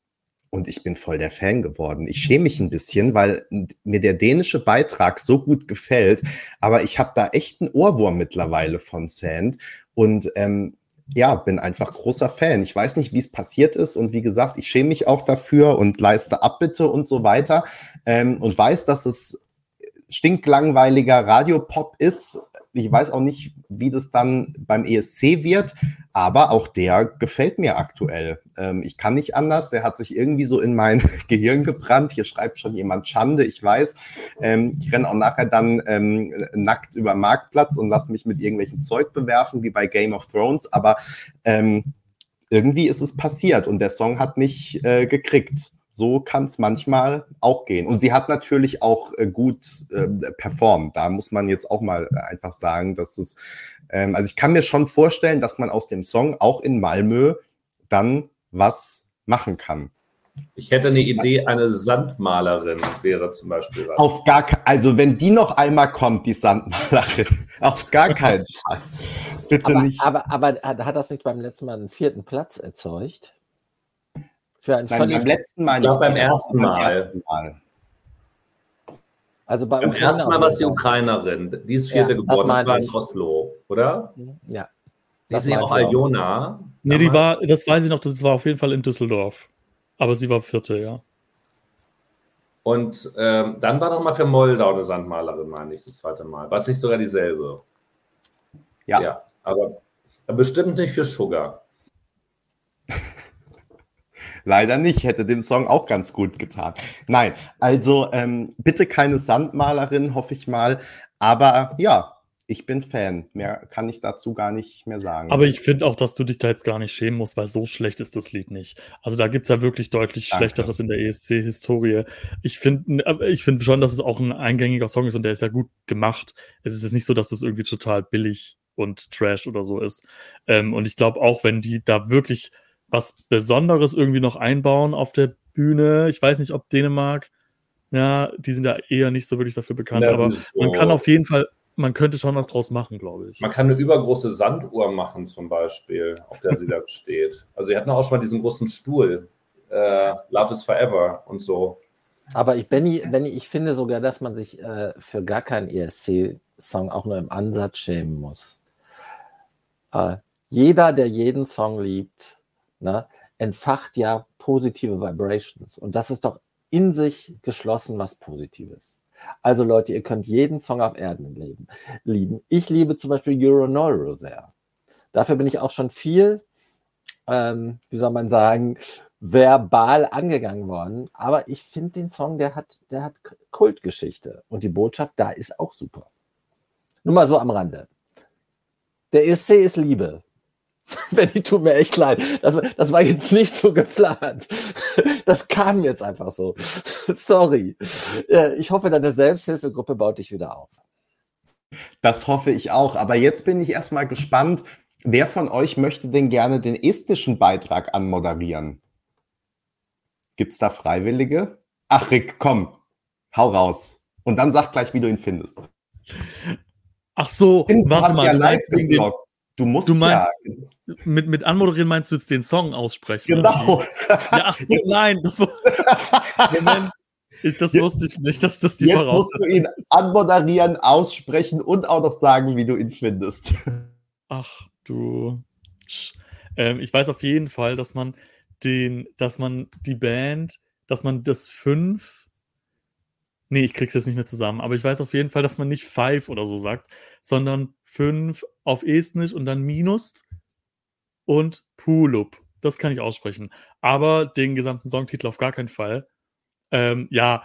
und ich bin voll der Fan geworden. Ich schäme mich ein bisschen, weil mir der dänische Beitrag so gut gefällt, aber ich habe da echt einen Ohrwurm mittlerweile von Sand und ähm, ja, bin einfach großer Fan. Ich weiß nicht, wie es passiert ist und wie gesagt, ich schäme mich auch dafür und leiste Abbitte und so weiter ähm, und weiß, dass es stinklangweiliger Radiopop ist, ich weiß auch nicht, wie das dann beim ESC wird, aber auch der gefällt mir aktuell. Ähm, ich kann nicht anders. Der hat sich irgendwie so in mein *laughs* Gehirn gebrannt. Hier schreibt schon jemand Schande, ich weiß. Ähm, ich renne auch nachher dann ähm, nackt über den Marktplatz und lasse mich mit irgendwelchem Zeug bewerfen, wie bei Game of Thrones. Aber ähm, irgendwie ist es passiert und der Song hat mich äh, gekriegt so kann es manchmal auch gehen. Und sie hat natürlich auch äh, gut äh, performt. Da muss man jetzt auch mal einfach sagen, dass es, ähm, also ich kann mir schon vorstellen, dass man aus dem Song auch in Malmö dann was machen kann. Ich hätte eine Idee, eine Sandmalerin wäre zum Beispiel was. Auf gar also wenn die noch einmal kommt, die Sandmalerin, *laughs* auf gar keinen Fall. Bitte aber, nicht. Aber, aber hat das nicht beim letzten Mal einen vierten Platz erzeugt? Für ein Nein, beim letzten Mal, nicht. beim ersten Mal. Beim ersten Mal. Also beim, beim ersten Mal war es die Ukrainerin, die ist vierte ja, geworden, das, das war in Oslo, oder? Ja. Das ist ja auch Aljona. Nee, die war, das weiß ich noch, das war auf jeden Fall in Düsseldorf. Aber sie war vierte, ja. Und ähm, dann war doch mal für Moldau eine Sandmalerin, meine ich, das zweite Mal. War es nicht sogar dieselbe? Ja. Ja, aber bestimmt nicht für Sugar. Leider nicht, hätte dem Song auch ganz gut getan. Nein, also ähm, bitte keine Sandmalerin, hoffe ich mal. Aber ja, ich bin Fan. Mehr kann ich dazu gar nicht mehr sagen. Aber ich finde auch, dass du dich da jetzt gar nicht schämen musst, weil so schlecht ist das Lied nicht. Also da gibt es ja wirklich deutlich Danke. Schlechteres in der ESC-Historie. Ich finde ich find schon, dass es auch ein eingängiger Song ist und der ist ja gut gemacht. Es ist jetzt nicht so, dass das irgendwie total billig und Trash oder so ist. Ähm, und ich glaube auch, wenn die da wirklich was Besonderes irgendwie noch einbauen auf der Bühne. Ich weiß nicht, ob Dänemark, ja, die sind da eher nicht so wirklich dafür bekannt, ja, aber so. man kann auf jeden Fall, man könnte schon was draus machen, glaube ich. Man kann eine übergroße Sanduhr machen, zum Beispiel, auf der sie da *laughs* steht. Also, sie hatten auch schon mal diesen großen Stuhl, äh, Love is Forever und so. Aber ich, Benny, Benny, ich finde sogar, dass man sich äh, für gar keinen ESC-Song auch nur im Ansatz schämen muss. Äh, jeder, der jeden Song liebt, ne, entfacht ja positive Vibrations. Und das ist doch in sich geschlossen was Positives. Also Leute, ihr könnt jeden Song auf Erden leben, lieben. Ich liebe zum Beispiel Euro Neuro sehr. Dafür bin ich auch schon viel, ähm, wie soll man sagen, verbal angegangen worden. Aber ich finde den Song, der hat, der hat Kultgeschichte. Und die Botschaft da ist auch super. Nur mal so am Rande. Der ESC ist Liebe. *laughs* Benny, tut mir echt leid. Das, das war jetzt nicht so geplant. *laughs* Das kam jetzt einfach so. *laughs* Sorry. Ich hoffe, deine Selbsthilfegruppe baut dich wieder auf. Das hoffe ich auch. Aber jetzt bin ich erstmal gespannt, wer von euch möchte denn gerne den estnischen Beitrag anmoderieren? Gibt es da Freiwillige? Ach, Rick, komm, hau raus. Und dann sag gleich, wie du ihn findest. Ach so, warte mal, ja live geblockt. Du musst du meinst, ja. Mit, mit Anmoderieren meinst du jetzt den Song aussprechen? Genau. Ja, ach, nein, das, Moment, *laughs* ich, das wusste ich nicht, dass das die Jetzt musst du ihn anmoderieren, aussprechen und auch noch sagen, wie du ihn findest. Ach du. Ähm, ich weiß auf jeden Fall, dass man den, dass man die Band, dass man das fünf Nee, ich krieg's jetzt nicht mehr zusammen. Aber ich weiß auf jeden Fall, dass man nicht Five oder so sagt, sondern fünf auf Estnisch und dann Minus und Pulup. Das kann ich aussprechen. Aber den gesamten Songtitel auf gar keinen Fall. Ähm, ja,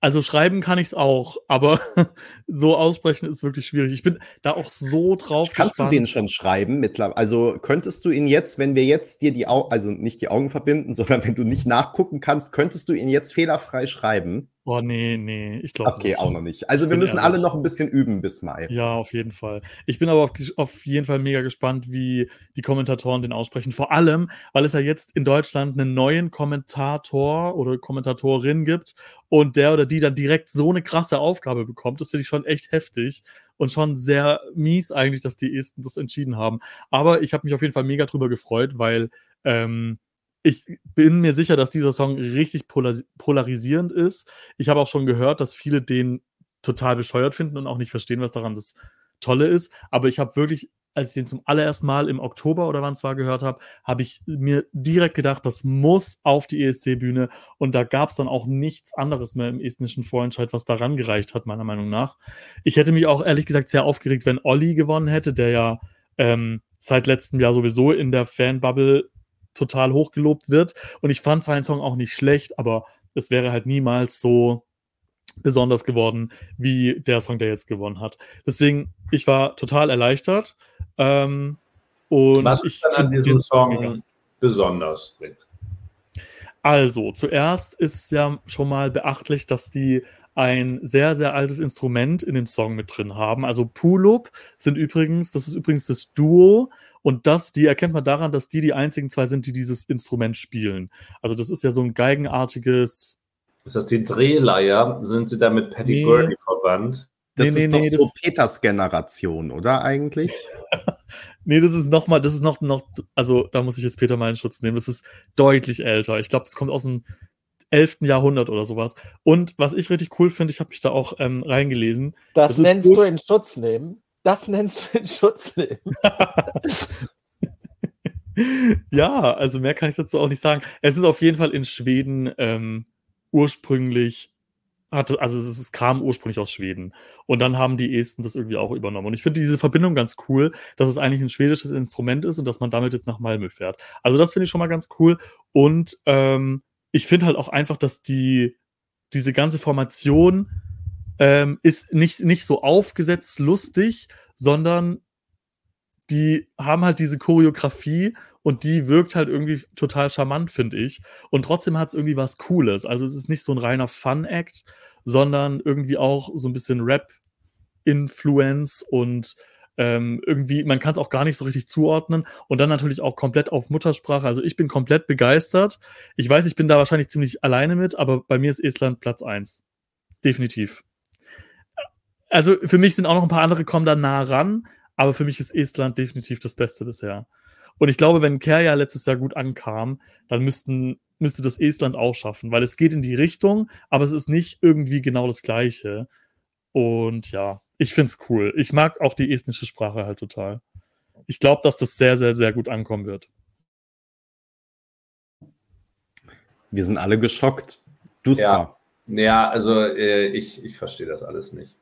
also schreiben kann ich es auch, aber *laughs* so aussprechen ist wirklich schwierig. Ich bin da auch so drauf. Kannst gespannt. du den schon schreiben mittlerweile? Also könntest du ihn jetzt, wenn wir jetzt dir die Augen, also nicht die Augen verbinden, *laughs* sondern wenn du nicht nachgucken kannst, könntest du ihn jetzt fehlerfrei schreiben? Boah, nee, nee, ich glaube Okay, nicht. auch noch nicht. Also wir müssen alle noch ein bisschen üben bis Mai. Ja, auf jeden Fall. Ich bin aber auf, auf, jeden Fall mega gespannt, wie die Kommentatoren den aussprechen. Vor allem, weil es ja jetzt in Deutschland einen neuen Kommentator oder Kommentatorin gibt und der oder die dann direkt so eine krasse Aufgabe bekommt. Das finde ich schon echt heftig und schon sehr mies eigentlich, dass die Esten das entschieden haben. Aber ich habe mich auf jeden Fall mega drüber gefreut, weil ähm, ich bin mir sicher, dass dieser Song richtig polarisierend ist. Ich habe auch schon gehört, dass viele den total bescheuert finden und auch nicht verstehen, was daran das Tolle ist. Aber ich habe wirklich, als ich den zum allerersten Mal im Oktober oder wann es war gehört habe, habe ich mir direkt gedacht, das muss auf die ESC-Bühne. Und da gab es dann auch nichts anderes mehr im estnischen Vorentscheid, was daran gereicht hat, meiner Meinung nach. Ich hätte mich auch ehrlich gesagt sehr aufgeregt, wenn Olli gewonnen hätte, der ja ähm, seit letztem Jahr sowieso in der Fanbubble total hochgelobt wird. Und ich fand seinen Song auch nicht schlecht, aber es wäre halt niemals so besonders geworden wie der Song, der jetzt gewonnen hat. Deswegen, ich war total erleichtert. Ähm, und Was ist dann an diesem Song besonders, Rick? Also, zuerst ist ja schon mal beachtlich, dass die ein sehr, sehr altes Instrument in dem Song mit drin haben. Also Pulup sind übrigens, das ist übrigens das Duo und das, die erkennt man daran, dass die die einzigen zwei sind, die dieses Instrument spielen. Also das ist ja so ein geigenartiges. Ist das die Drehleier? Sind sie da mit Patty nee. Gurney verwandt? Das nee, ist nee, doch nee, so Peters Generation, oder eigentlich? *laughs* nee, das ist noch mal, das ist noch, noch, also da muss ich jetzt Peter mal in Schutz nehmen. Das ist deutlich älter. Ich glaube, das kommt aus dem 11. Jahrhundert oder sowas. Und was ich richtig cool finde, ich habe mich da auch ähm, reingelesen. Das, das *laughs* nennst du in Schutz nehmen? Das nennst du in Schutz nehmen? ja, also mehr kann ich dazu auch nicht sagen. Es ist auf jeden Fall in Schweden ähm, ursprünglich hatte, also es, es, kam ursprünglich aus Schweden. Und dann haben die Esten das irgendwie auch übernommen. Und ich finde diese Verbindung ganz cool, dass es eigentlich ein schwedisches Instrument ist und dass man damit jetzt nach Malmö fährt. Also das finde ich schon mal ganz cool. Und ähm, ich finde halt auch einfach, dass die, diese ganze Formation ähm, ist nicht, nicht so aufgesetzt lustig, sondern die haben halt diese Choreografie und die wirkt halt irgendwie total charmant, finde ich. Und trotzdem hat es irgendwie was Cooles. Also es ist nicht so ein reiner Fun-Act, sondern irgendwie auch so ein bisschen Rap-Influence und ähm, irgendwie, man kann es auch gar nicht so richtig zuordnen und dann natürlich auch komplett auf Muttersprache. Also ich bin komplett begeistert. Ich weiß, ich bin da wahrscheinlich ziemlich alleine mit, aber bei mir ist Estland Platz eins. Definitiv. Also für mich sind auch noch ein paar andere kommen da nah ran, aber für mich ist Estland definitiv das Beste bisher. Und ich glaube, wenn Kerja letztes Jahr gut ankam, dann müssten, müsste das Estland auch schaffen, weil es geht in die Richtung, aber es ist nicht irgendwie genau das Gleiche. Und ja, ich finde es cool. Ich mag auch die estnische Sprache halt total. Ich glaube, dass das sehr, sehr, sehr gut ankommen wird. Wir sind alle geschockt. Du ja. ja, also äh, ich, ich verstehe das alles nicht.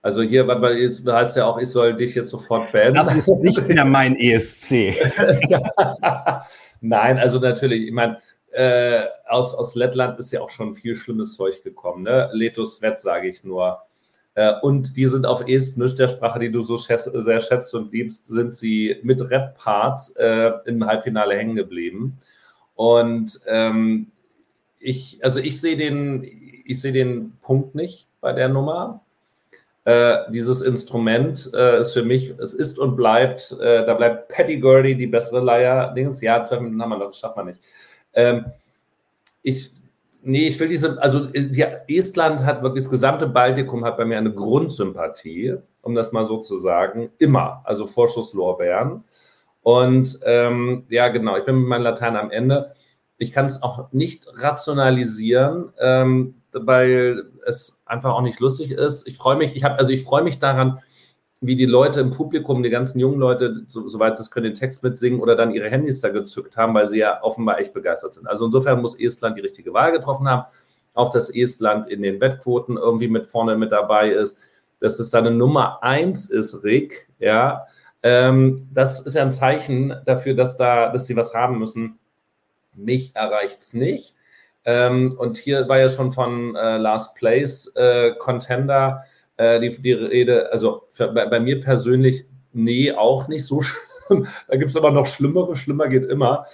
Also hier, weil jetzt heißt ja auch, ich soll dich jetzt sofort bannen. Das ist *laughs* nicht mehr mein ESC. *laughs* Nein, also natürlich, ich meine, äh, aus, aus Lettland ist ja auch schon viel schlimmes Zeug gekommen. Ne? Letos Svet, sage ich nur. Äh, und die sind auf Estnisch, der Sprache, die du so schätzt, sehr schätzt und liebst, sind sie mit Rap-Parts äh, im Halbfinale hängen geblieben. Und ähm, ich, also ich sehe den, ich sehe den Punkt nicht bei der Nummer. Äh, dieses Instrument äh, ist für mich, es ist und bleibt, äh, da bleibt Patty Gurdy die bessere Leier. Dings, ja, zwei Minuten haben wir noch, das schafft man nicht. Ähm, ich, Nee, ich will diese, also die, Estland hat wirklich, das gesamte Baltikum hat bei mir eine Grundsympathie, um das mal so zu sagen, immer, also Vorschusslorbeeren. Und ähm, ja, genau, ich bin mit meinem Latein am Ende. Ich kann es auch nicht rationalisieren, ähm, weil es einfach auch nicht lustig ist. Ich freue mich, ich habe, also ich freue mich daran, wie die Leute im Publikum, die ganzen jungen Leute, so, soweit sie es können, den Text mitsingen oder dann ihre Handys da gezückt haben, weil sie ja offenbar echt begeistert sind. Also insofern muss Estland die richtige Wahl getroffen haben. Auch, dass Estland in den Wettquoten irgendwie mit vorne mit dabei ist, dass es da eine Nummer eins ist, Rick, ja. Ähm, das ist ja ein Zeichen dafür, dass da, dass sie was haben müssen. Mich erreicht es nicht. Ähm, und hier war ja schon von äh, Last Place äh, Contender äh, die, die Rede, also für, bei, bei, mir persönlich, nee, auch nicht so *laughs* schlimm. da gibt es aber noch Schlimmere, schlimmer geht immer.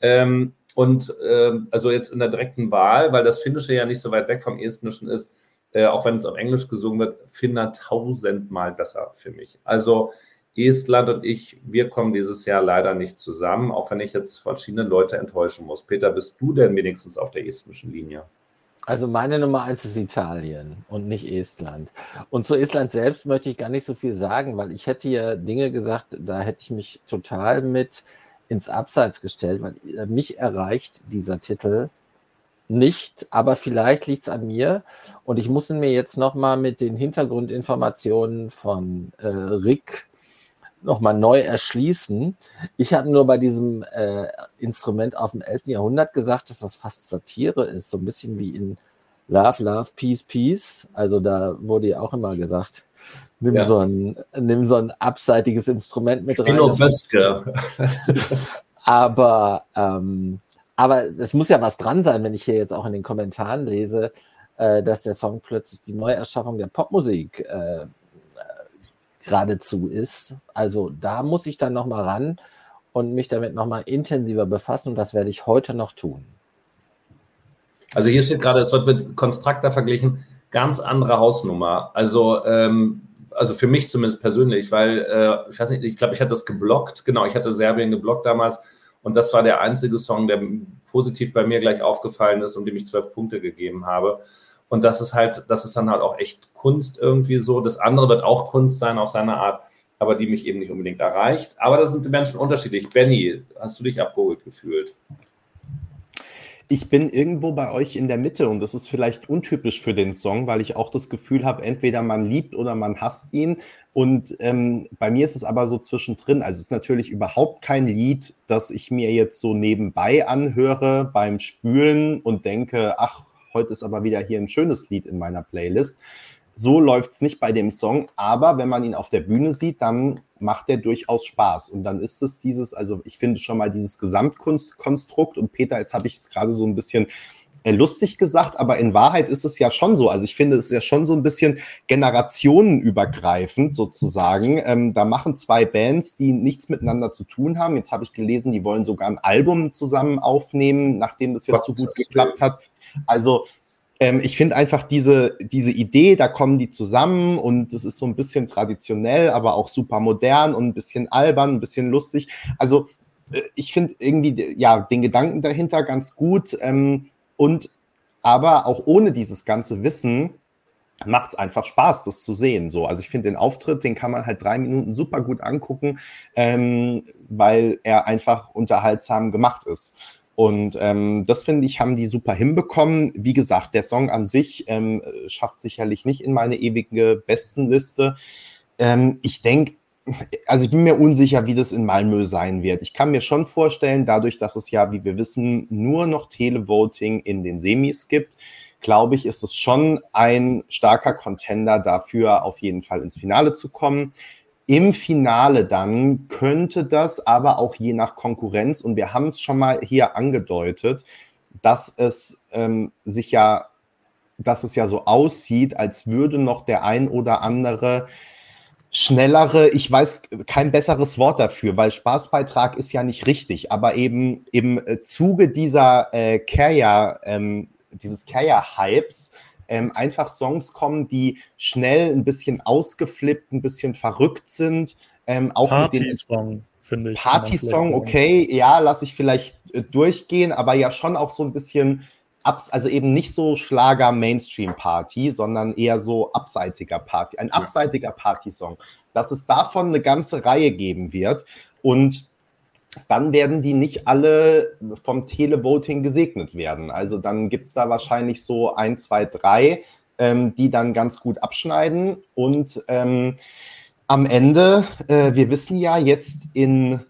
Ähm, und ähm, also jetzt in der direkten Wahl, weil das Finnische ja nicht so weit weg vom Estnischen ist, äh, auch wenn es auf Englisch gesungen wird, Finner tausendmal besser für mich. Also Estland und ich, wir kommen dieses Jahr leider nicht zusammen, auch wenn ich jetzt verschiedene Leute enttäuschen muss. Peter, bist du denn wenigstens auf der estnischen Linie? Also meine Nummer eins ist Italien und nicht Estland. Und zu Estland selbst möchte ich gar nicht so viel sagen, weil ich hätte ja Dinge gesagt, da hätte ich mich total mit ins Abseits gestellt, weil mich erreicht dieser Titel nicht, aber vielleicht liegt es an mir. Und ich muss ihn mir jetzt nochmal mit den Hintergrundinformationen von äh, Rick nochmal neu erschließen. Ich habe nur bei diesem äh, Instrument auf dem 11. Jahrhundert gesagt, dass das fast Satire ist, so ein bisschen wie in Love, Love, Peace, Peace. Also da wurde ja auch immer gesagt, nimm, ja. so, ein, nimm so ein abseitiges Instrument mit rein. aber ähm, aber es muss ja was dran sein, wenn ich hier jetzt auch in den Kommentaren lese, äh, dass der Song plötzlich die Neuerschaffung der Popmusik äh, geradezu ist. Also da muss ich dann nochmal ran und mich damit nochmal intensiver befassen und das werde ich heute noch tun. Also hier steht gerade, es wird mit Constructor verglichen, ganz andere Hausnummer. Also, ähm, also für mich zumindest persönlich, weil äh, ich weiß nicht, ich glaube, ich hatte das geblockt. Genau, ich hatte Serbien geblockt damals und das war der einzige Song, der positiv bei mir gleich aufgefallen ist und dem ich zwölf Punkte gegeben habe. Und das ist halt, das ist dann halt auch echt Kunst irgendwie so. Das andere wird auch Kunst sein auf seine Art, aber die mich eben nicht unbedingt erreicht. Aber da sind die Menschen unterschiedlich. Benny, hast du dich abgeholt gefühlt? Ich bin irgendwo bei euch in der Mitte und das ist vielleicht untypisch für den Song, weil ich auch das Gefühl habe, entweder man liebt oder man hasst ihn. Und ähm, bei mir ist es aber so zwischendrin. Also es ist natürlich überhaupt kein Lied, das ich mir jetzt so nebenbei anhöre beim Spülen und denke, ach, heute ist aber wieder hier ein schönes Lied in meiner Playlist. So läuft es nicht bei dem Song, aber wenn man ihn auf der Bühne sieht, dann macht er durchaus Spaß. Und dann ist es dieses, also ich finde schon mal dieses Gesamtkonstrukt und Peter, jetzt habe ich es gerade so ein bisschen lustig gesagt, aber in Wahrheit ist es ja schon so. Also ich finde, es ist ja schon so ein bisschen generationenübergreifend sozusagen. Ähm, da machen zwei Bands, die nichts miteinander zu tun haben. Jetzt habe ich gelesen, die wollen sogar ein Album zusammen aufnehmen, nachdem das jetzt Was so gut geklappt hat. Also ähm, ich finde einfach diese, diese Idee, da kommen die zusammen und es ist so ein bisschen traditionell, aber auch super modern und ein bisschen albern, ein bisschen lustig. Also äh, ich finde irgendwie ja den Gedanken dahinter ganz gut ähm, und aber auch ohne dieses ganze Wissen macht es einfach Spaß, das zu sehen. So, also ich finde den Auftritt, den kann man halt drei Minuten super gut angucken, ähm, weil er einfach unterhaltsam gemacht ist. Und ähm, das finde ich, haben die super hinbekommen. Wie gesagt, der Song an sich ähm, schafft sicherlich nicht in meine ewige Bestenliste. Ähm, ich denke, also ich bin mir unsicher, wie das in Malmö sein wird. Ich kann mir schon vorstellen, dadurch, dass es ja, wie wir wissen, nur noch Televoting in den Semis gibt, glaube ich, ist es schon ein starker Contender dafür, auf jeden Fall ins Finale zu kommen. Im Finale dann könnte das aber auch je nach Konkurrenz, und wir haben es schon mal hier angedeutet, dass es ähm, sich ja, dass es ja so aussieht, als würde noch der ein oder andere schnellere, ich weiß kein besseres Wort dafür, weil Spaßbeitrag ist ja nicht richtig, aber eben im Zuge dieser äh, Carrier, ähm, dieses Carrier-Hypes ähm, einfach Songs kommen, die schnell ein bisschen ausgeflippt, ein bisschen verrückt sind. Ähm, auch Party-Song, finde ich. Party-Song, okay, ja, lasse ich vielleicht äh, durchgehen, aber ja schon auch so ein bisschen abs also eben nicht so Schlager Mainstream Party, sondern eher so abseitiger Party, ein abseitiger Party-Song. Dass es davon eine ganze Reihe geben wird und dann werden die nicht alle vom Televoting gesegnet werden. Also dann gibt es da wahrscheinlich so ein, zwei, drei, ähm, die dann ganz gut abschneiden. Und ähm, am Ende, äh, wir wissen ja, jetzt in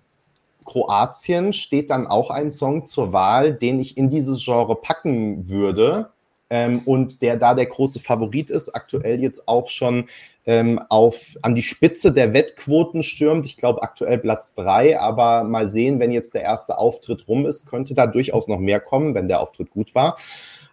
Kroatien steht dann auch ein Song zur Wahl, den ich in dieses Genre packen würde. Ähm, und der da der große Favorit ist, aktuell jetzt auch schon ähm, auf, an die Spitze der Wettquoten stürmt. Ich glaube aktuell Platz drei, aber mal sehen, wenn jetzt der erste Auftritt rum ist, könnte da durchaus noch mehr kommen, wenn der Auftritt gut war.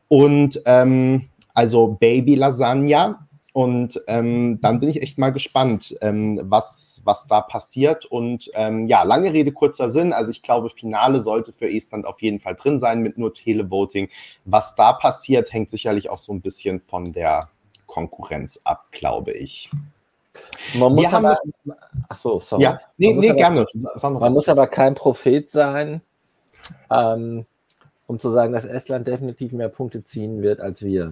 Und ähm, also Baby Lasagna. Und ähm, dann bin ich echt mal gespannt, ähm, was, was da passiert. Und ähm, ja, lange Rede, kurzer Sinn. Also ich glaube, Finale sollte für Estland auf jeden Fall drin sein mit nur Televoting. Was da passiert, hängt sicherlich auch so ein bisschen von der Konkurrenz ab, glaube ich. Man muss aber, ach so, sorry. Ja, nee, nee aber, gerne. Man muss aber kein Prophet sein, ähm, um zu sagen, dass Estland definitiv mehr Punkte ziehen wird als wir.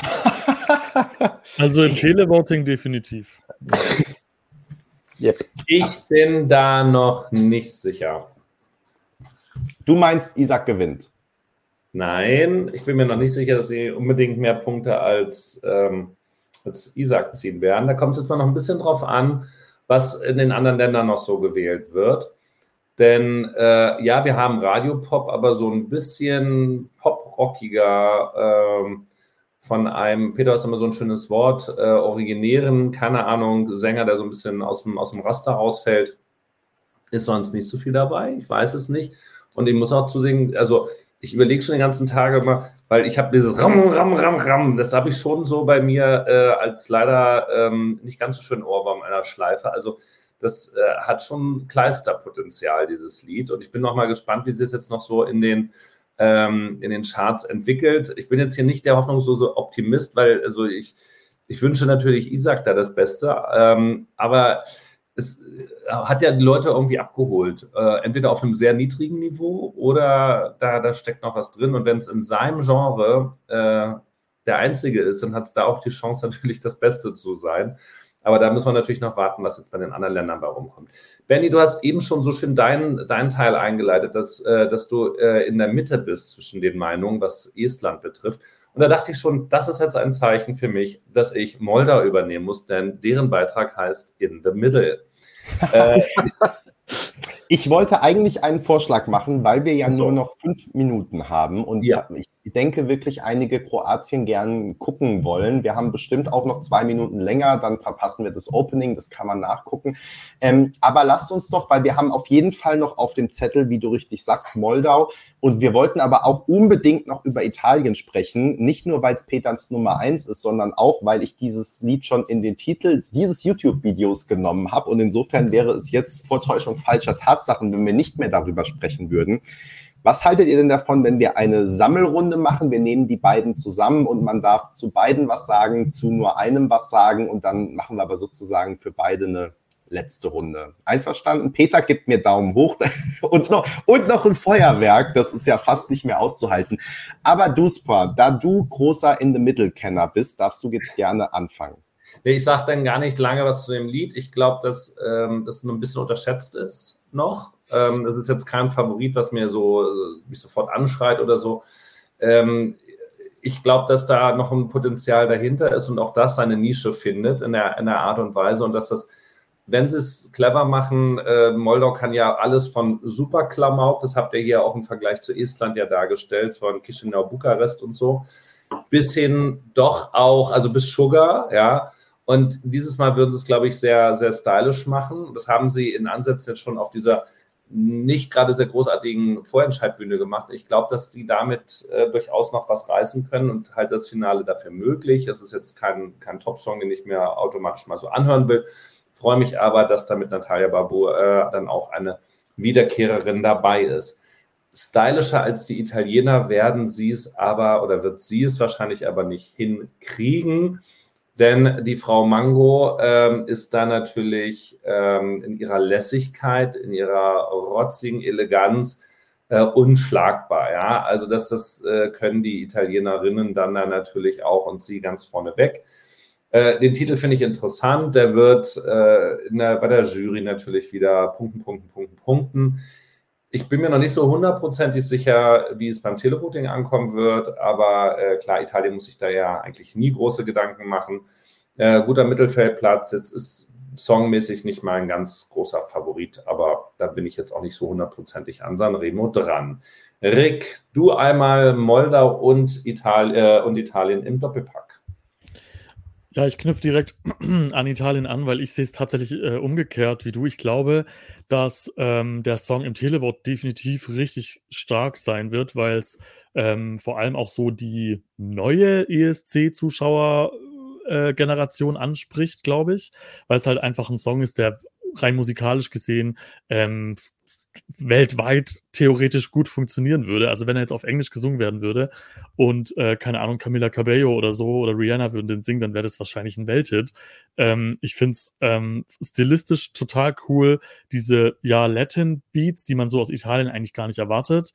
*laughs* also im Televoting definitiv. Yep. Ich bin da noch nicht sicher. Du meinst, Isaac gewinnt? Nein, ich bin mir noch nicht sicher, dass sie unbedingt mehr Punkte als, ähm, als Isaac ziehen werden. Da kommt es jetzt mal noch ein bisschen drauf an, was in den anderen Ländern noch so gewählt wird. Denn äh, ja, wir haben Radiopop, aber so ein bisschen poprockiger ähm, von einem, Peter ist immer so ein schönes Wort, äh, originären, keine Ahnung, Sänger, der so ein bisschen aus dem, aus dem Raster rausfällt, ist sonst nicht so viel dabei. Ich weiß es nicht. Und ich muss auch zusehen, also ich überlege schon den ganzen Tag immer, weil ich habe dieses Ram, Ram, Ram, Ram, das habe ich schon so bei mir äh, als leider ähm, nicht ganz so schön Ohrwurm einer Schleife. Also das äh, hat schon Kleisterpotenzial, dieses Lied. Und ich bin noch mal gespannt, wie sie es jetzt noch so in den ähm, in den Charts entwickelt. Ich bin jetzt hier nicht der hoffnungslose Optimist, weil also ich, ich wünsche natürlich Isaac da das Beste, ähm, aber es äh, hat ja die Leute irgendwie abgeholt. Äh, entweder auf einem sehr niedrigen Niveau oder da, da steckt noch was drin. Und wenn es in seinem Genre äh, der einzige ist, dann hat es da auch die Chance, *laughs* natürlich das Beste zu sein. Aber da müssen wir natürlich noch warten, was jetzt bei den anderen Ländern bei rumkommt. Benny, du hast eben schon so schön deinen dein Teil eingeleitet, dass, äh, dass du äh, in der Mitte bist zwischen den Meinungen, was Estland betrifft. Und da dachte ich schon, das ist jetzt ein Zeichen für mich, dass ich Moldau übernehmen muss, denn deren Beitrag heißt In the Middle. *laughs* äh, ich wollte eigentlich einen Vorschlag machen, weil wir ja so. nur noch fünf Minuten haben und ja. ich denke wirklich einige Kroatien gern gucken wollen. Wir haben bestimmt auch noch zwei Minuten länger, dann verpassen wir das Opening, das kann man nachgucken. Ähm, aber lasst uns doch, weil wir haben auf jeden Fall noch auf dem Zettel, wie du richtig sagst, Moldau und wir wollten aber auch unbedingt noch über Italien sprechen, nicht nur weil es Peterns Nummer eins ist, sondern auch weil ich dieses Lied schon in den Titel dieses YouTube-Videos genommen habe und insofern wäre es jetzt Vortäuschung falscher Tatsachen, wenn wir nicht mehr darüber sprechen würden. Was haltet ihr denn davon, wenn wir eine Sammelrunde machen? Wir nehmen die beiden zusammen und man darf zu beiden was sagen, zu nur einem was sagen und dann machen wir aber sozusagen für beide eine letzte Runde. Einverstanden? Peter gibt mir Daumen hoch *laughs* und noch, und noch ein Feuerwerk. Das ist ja fast nicht mehr auszuhalten. Aber Duspa, da du großer In-the-Middle-Kenner bist, darfst du jetzt gerne anfangen. Ich sage dann gar nicht lange was zu dem Lied. Ich glaube, dass ähm, das nur ein bisschen unterschätzt ist noch. Ähm, das ist jetzt kein Favorit, was mir so äh, mich sofort anschreit oder so. Ähm, ich glaube, dass da noch ein Potenzial dahinter ist und auch das seine Nische findet in der, in der Art und Weise und dass das, wenn sie es clever machen, äh, Moldau kann ja alles von super Klamauk, das habt ihr hier auch im Vergleich zu Estland ja dargestellt, von Chisinau, Bukarest und so, bis hin doch auch, also bis Sugar, ja, und dieses Mal würden sie es, glaube ich, sehr, sehr stylisch machen. Das haben sie in Ansätzen jetzt schon auf dieser nicht gerade sehr großartigen Vorentscheidbühne gemacht. Ich glaube, dass die damit äh, durchaus noch was reißen können und halt das Finale dafür möglich. Es ist jetzt kein, kein Top-Song, den ich mir automatisch mal so anhören will. Freue mich aber, dass da mit Natalia Babu äh, dann auch eine Wiederkehrerin dabei ist. Stylischer als die Italiener werden sie es aber oder wird sie es wahrscheinlich aber nicht hinkriegen. Denn die Frau Mango ähm, ist da natürlich ähm, in ihrer Lässigkeit, in ihrer rotzigen Eleganz äh, unschlagbar. Ja, also das, das äh, können die Italienerinnen dann da natürlich auch und sie ganz vorne weg. Äh, den Titel finde ich interessant. Der wird äh, der, bei der Jury natürlich wieder Punkten, Punkten, Punkten, Punkten. Ich bin mir noch nicht so hundertprozentig sicher, wie es beim Televoting ankommen wird, aber äh, klar, Italien muss sich da ja eigentlich nie große Gedanken machen. Äh, guter Mittelfeldplatz, jetzt ist songmäßig nicht mal ein ganz großer Favorit, aber da bin ich jetzt auch nicht so hundertprozentig an Sanremo dran. Rick, du einmal Moldau und, Italien, äh, und Italien im Doppelpack. Ja, ich knüpfe direkt *clears throat* an Italien an, weil ich sehe es tatsächlich äh, umgekehrt wie du. Ich glaube, dass ähm, der Song im Televort definitiv richtig stark sein wird, weil es ähm, vor allem auch so die neue ESC-Zuschauer-Generation äh, anspricht, glaube ich, weil es halt einfach ein Song ist, der rein musikalisch gesehen ähm, weltweit theoretisch gut funktionieren würde. Also wenn er jetzt auf Englisch gesungen werden würde und äh, keine Ahnung, Camila Cabello oder so oder Rihanna würden den singen, dann wäre das wahrscheinlich ein Welthit. Ähm, ich finde es ähm, stilistisch total cool, diese ja Latin Beats, die man so aus Italien eigentlich gar nicht erwartet.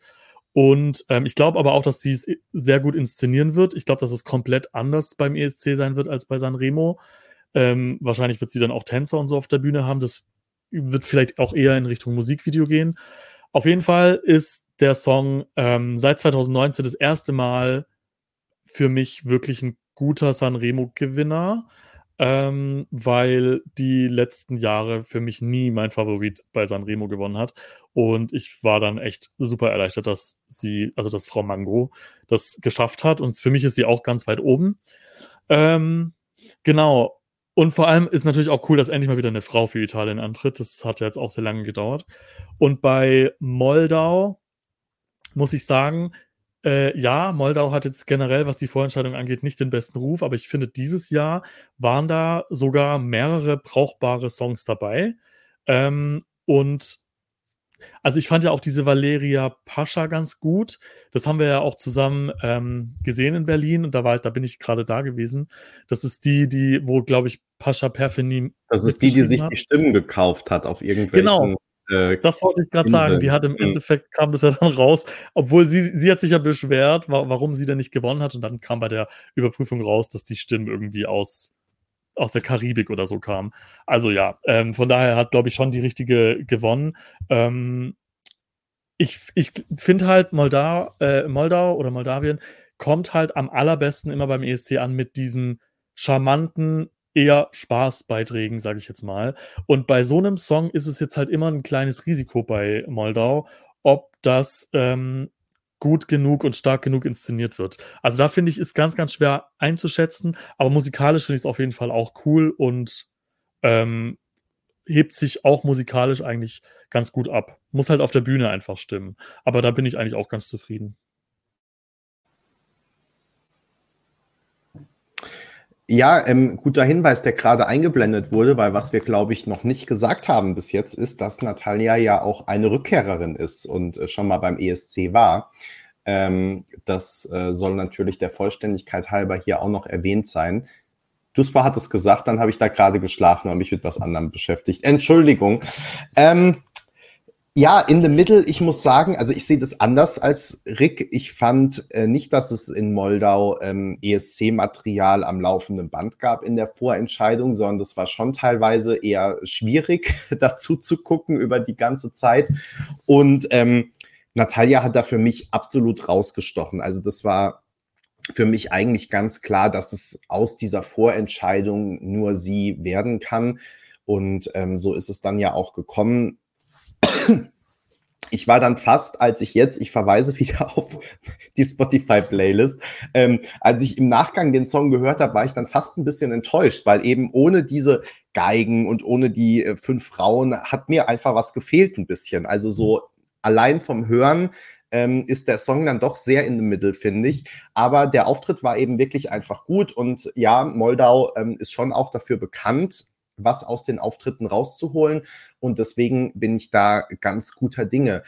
Und ähm, ich glaube aber auch, dass sie es sehr gut inszenieren wird. Ich glaube, dass es komplett anders beim ESC sein wird als bei Sanremo. Ähm, wahrscheinlich wird sie dann auch Tänzer und so auf der Bühne haben. Das wird vielleicht auch eher in Richtung Musikvideo gehen. Auf jeden Fall ist der Song ähm, seit 2019 das erste Mal für mich wirklich ein guter Sanremo-Gewinner ähm, weil die letzten Jahre für mich nie mein Favorit bei Sanremo gewonnen hat. Und ich war dann echt super erleichtert, dass sie, also dass Frau Mango das geschafft hat. Und für mich ist sie auch ganz weit oben. Ähm, genau. Und vor allem ist natürlich auch cool, dass endlich mal wieder eine Frau für Italien antritt. Das hat ja jetzt auch sehr lange gedauert. Und bei Moldau muss ich sagen, äh, ja, Moldau hat jetzt generell, was die Vorentscheidung angeht, nicht den besten Ruf, aber ich finde, dieses Jahr waren da sogar mehrere brauchbare Songs dabei. Ähm, und also ich fand ja auch diese Valeria Pascha ganz gut. Das haben wir ja auch zusammen ähm, gesehen in Berlin und da war, da bin ich gerade da gewesen. Das ist die, die, wo glaube ich Pascha Perfini. Das ist die, die sich hat. die Stimmen gekauft hat auf irgendwelchen genau. Äh, das wollte ich gerade sagen. Die hat im mhm. Endeffekt kam das ja dann raus, obwohl sie, sie hat sich ja beschwert, warum sie denn nicht gewonnen hat. Und dann kam bei der Überprüfung raus, dass die Stimmen irgendwie aus, aus der Karibik oder so kamen. Also ja, ähm, von daher hat, glaube ich, schon die richtige gewonnen. Ähm, ich ich finde halt, Moldau, äh, Moldau oder Moldawien kommt halt am allerbesten immer beim ESC an mit diesen charmanten, eher Spaßbeiträgen, sage ich jetzt mal. Und bei so einem Song ist es jetzt halt immer ein kleines Risiko bei Moldau, ob das ähm, gut genug und stark genug inszeniert wird. Also da finde ich, ist ganz, ganz schwer einzuschätzen, aber musikalisch finde ich es auf jeden Fall auch cool und ähm, hebt sich auch musikalisch eigentlich ganz gut ab. Muss halt auf der Bühne einfach stimmen. Aber da bin ich eigentlich auch ganz zufrieden. Ja, ähm, guter Hinweis, der gerade eingeblendet wurde, weil was wir, glaube ich, noch nicht gesagt haben bis jetzt, ist, dass Natalia ja auch eine Rückkehrerin ist und äh, schon mal beim ESC war. Ähm, das äh, soll natürlich der Vollständigkeit halber hier auch noch erwähnt sein. Duspa hat es gesagt, dann habe ich da gerade geschlafen und mich mit was anderem beschäftigt. Entschuldigung. Ähm, ja, in the middle, ich muss sagen, also ich sehe das anders als Rick. Ich fand äh, nicht, dass es in Moldau ähm, ESC-Material am laufenden Band gab in der Vorentscheidung, sondern das war schon teilweise eher schwierig *laughs* dazu zu gucken über die ganze Zeit. Und ähm, Natalia hat da für mich absolut rausgestochen. Also das war für mich eigentlich ganz klar, dass es aus dieser Vorentscheidung nur sie werden kann. Und ähm, so ist es dann ja auch gekommen ich war dann fast, als ich jetzt, ich verweise wieder *laughs* auf die Spotify-Playlist, ähm, als ich im Nachgang den Song gehört habe, war ich dann fast ein bisschen enttäuscht, weil eben ohne diese Geigen und ohne die äh, fünf Frauen hat mir einfach was gefehlt ein bisschen. Also so allein vom Hören ähm, ist der Song dann doch sehr in the middle, finde ich. Aber der Auftritt war eben wirklich einfach gut und ja, Moldau ähm, ist schon auch dafür bekannt, was aus den Auftritten rauszuholen. Und deswegen bin ich da ganz guter Dinge.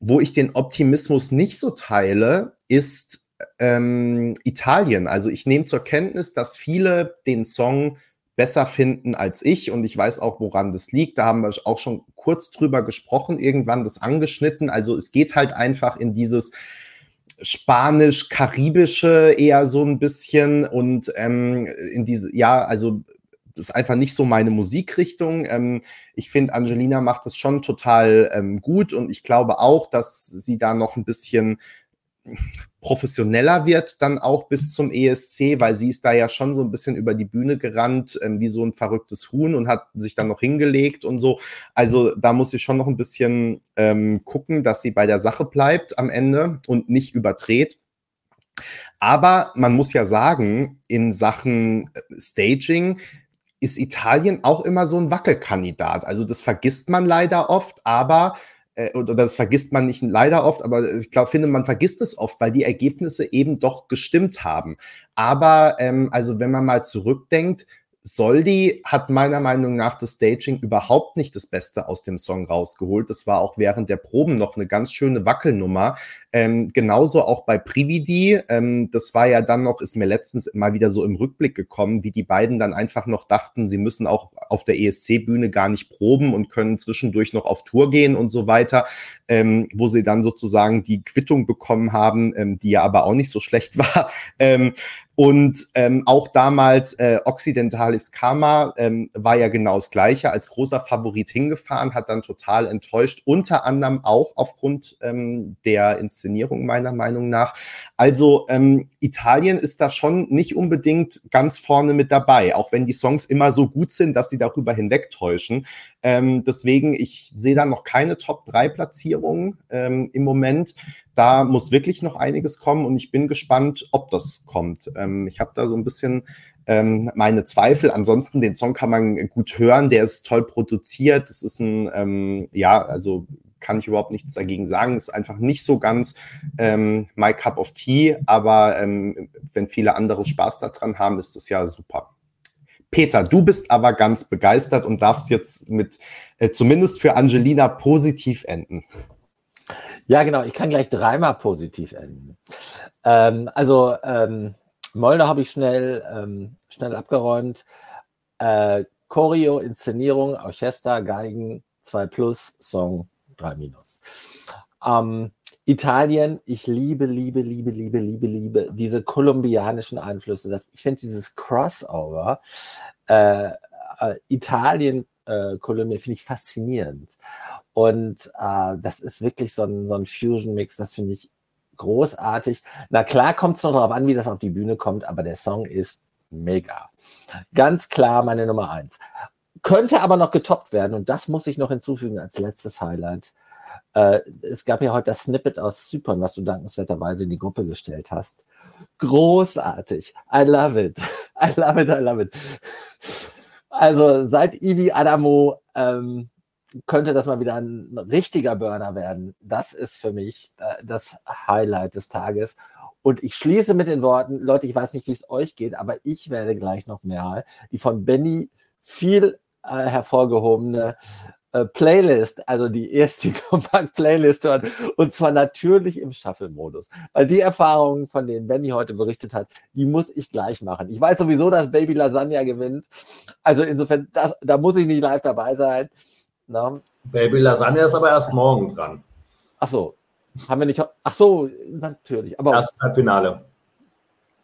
Wo ich den Optimismus nicht so teile, ist ähm, Italien. Also ich nehme zur Kenntnis, dass viele den Song besser finden als ich und ich weiß auch, woran das liegt. Da haben wir auch schon kurz drüber gesprochen, irgendwann das angeschnitten. Also es geht halt einfach in dieses Spanisch-Karibische eher so ein bisschen und ähm, in diese, ja, also das ist einfach nicht so meine Musikrichtung. Ähm, ich finde, Angelina macht es schon total ähm, gut und ich glaube auch, dass sie da noch ein bisschen professioneller wird dann auch bis zum ESC, weil sie ist da ja schon so ein bisschen über die Bühne gerannt, ähm, wie so ein verrücktes Huhn und hat sich dann noch hingelegt und so. Also da muss sie schon noch ein bisschen ähm, gucken, dass sie bei der Sache bleibt am Ende und nicht überdreht. Aber man muss ja sagen, in Sachen äh, Staging ist Italien auch immer so ein Wackelkandidat. Also das vergisst man leider oft, aber äh, oder das vergisst man nicht leider oft, aber ich glaube, finde, man vergisst es oft, weil die Ergebnisse eben doch gestimmt haben. Aber ähm, also wenn man mal zurückdenkt, Soldi hat meiner Meinung nach das Staging überhaupt nicht das Beste aus dem Song rausgeholt. Das war auch während der Proben noch eine ganz schöne Wackelnummer. Ähm, genauso auch bei Prividi. Ähm, das war ja dann noch, ist mir letztens mal wieder so im Rückblick gekommen, wie die beiden dann einfach noch dachten, sie müssen auch auf der ESC-Bühne gar nicht proben und können zwischendurch noch auf Tour gehen und so weiter, ähm, wo sie dann sozusagen die Quittung bekommen haben, ähm, die ja aber auch nicht so schlecht *laughs* war. Ähm, Und ähm, auch damals äh, Occidentalis Karma ähm, war ja genau das Gleiche, als großer Favorit hingefahren, hat dann total enttäuscht, unter anderem auch aufgrund ähm, der Inszenierung meiner Meinung nach. Also ähm, Italien ist da schon nicht unbedingt ganz vorne mit dabei, auch wenn die Songs immer so gut sind, dass sie darüber hinwegtäuschen. Ähm, deswegen, ich sehe da noch keine Top-3-Platzierungen ähm, im Moment. Da muss wirklich noch einiges kommen und ich bin gespannt, ob das kommt. Ähm, ich habe da so ein bisschen ähm, meine Zweifel. Ansonsten, den Song kann man gut hören, der ist toll produziert. Es ist ein, ähm, ja, also kann ich überhaupt nichts dagegen sagen. Ist einfach nicht so ganz ähm, my cup of tea, aber ähm, wenn viele andere Spaß daran haben, ist das ja super. Peter, du bist aber ganz begeistert und darfst jetzt mit äh, zumindest für Angelina positiv enden. Ja, genau. Ich kann gleich dreimal positiv enden. Ähm, also ähm, Molde habe ich schnell, ähm, schnell abgeräumt. Äh, Choreo, Inszenierung, Orchester, Geigen, 2 plus, Song 3 minus. Ähm, Italien, ich liebe, liebe, liebe, liebe, liebe, liebe diese kolumbianischen Einflüsse. Das, ich finde dieses Crossover äh, äh, Italien, äh, Kolumbien finde ich faszinierend. Und äh, das ist wirklich so ein, so ein Fusion-Mix, das finde ich großartig. Na klar kommt es noch darauf an, wie das auf die Bühne kommt, aber der Song ist mega. Ganz klar meine Nummer eins. Könnte aber noch getoppt werden und das muss ich noch hinzufügen als letztes Highlight. Äh, es gab ja heute das Snippet aus Zypern, was du dankenswerterweise in die Gruppe gestellt hast. Großartig. I love it. *laughs* I love it, I love it. Also seit Ivi Adamo ähm, könnte das mal wieder ein richtiger Burner werden. Das ist für mich äh, das Highlight des Tages. Und ich schließe mit den Worten, Leute, ich weiß nicht, wie es euch geht, aber ich werde gleich noch mehr die von Benny viel äh, hervorgehobene äh, Playlist, also die erste *laughs* Kompakt-Playlist hören. Und zwar natürlich im Shuffle-Modus. Weil die Erfahrungen, von denen Benny heute berichtet hat, die muss ich gleich machen. Ich weiß sowieso, dass Baby Lasagna gewinnt. Also insofern, das, da muss ich nicht live dabei sein. Na? Baby Lasagna ist aber erst morgen dran. Ach so. Haben wir nicht. Ach so, natürlich. Aber das Halbfinale.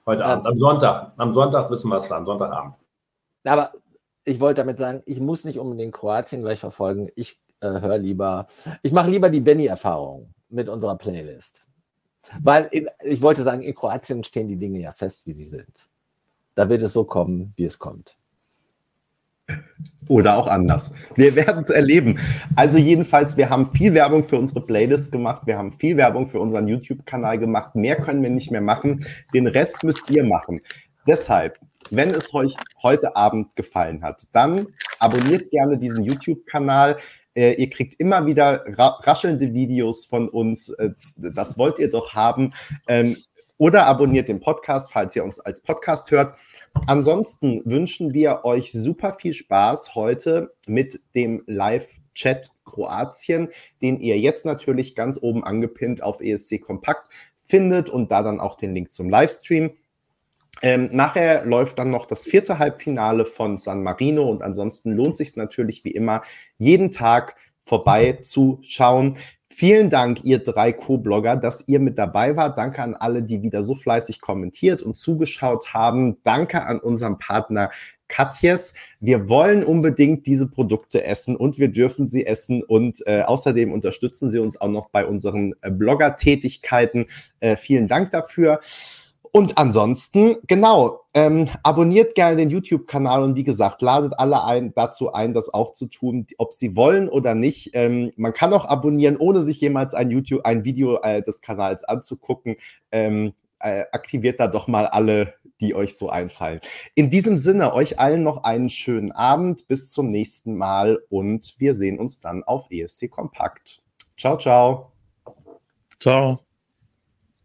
Heute Abend. Am Sonntag. Am Sonntag wissen wir es dann. Sonntagabend. Aber ich wollte damit sagen, ich muss nicht unbedingt Kroatien gleich verfolgen. Ich äh, höre lieber, ich mache lieber die Benny-Erfahrung mit unserer Playlist. Weil in, ich wollte sagen, in Kroatien stehen die Dinge ja fest, wie sie sind. Da wird es so kommen, wie es kommt. Oder auch anders. Wir werden es erleben. Also jedenfalls, wir haben viel Werbung für unsere Playlist gemacht. Wir haben viel Werbung für unseren YouTube-Kanal gemacht. Mehr können wir nicht mehr machen. Den Rest müsst ihr machen. Deshalb wenn es euch heute Abend gefallen hat, dann abonniert gerne diesen YouTube-Kanal. Äh, ihr kriegt immer wieder ra raschelnde Videos von uns. Äh, das wollt ihr doch haben. Ähm, oder abonniert den Podcast, falls ihr uns als Podcast hört. Ansonsten wünschen wir euch super viel Spaß heute mit dem Live-Chat Kroatien, den ihr jetzt natürlich ganz oben angepinnt auf ESC Kompakt findet und da dann auch den Link zum Livestream. Ähm, nachher läuft dann noch das vierte Halbfinale von San Marino und ansonsten lohnt sich natürlich wie immer, jeden Tag vorbei zu schauen. Vielen Dank, ihr drei Co-Blogger, dass ihr mit dabei wart. Danke an alle, die wieder so fleißig kommentiert und zugeschaut haben. Danke an unseren Partner Katjes. Wir wollen unbedingt diese Produkte essen und wir dürfen sie essen und äh, außerdem unterstützen sie uns auch noch bei unseren äh, Blogger-Tätigkeiten. Äh, vielen Dank dafür. Und ansonsten, genau, ähm, abonniert gerne den YouTube-Kanal und wie gesagt, ladet alle ein, dazu ein, das auch zu tun, ob sie wollen oder nicht. Ähm, man kann auch abonnieren, ohne sich jemals ein YouTube, ein Video äh, des Kanals anzugucken. Ähm, äh, aktiviert da doch mal alle, die euch so einfallen. In diesem Sinne, euch allen noch einen schönen Abend. Bis zum nächsten Mal und wir sehen uns dann auf ESC Kompakt. Ciao, ciao. Ciao.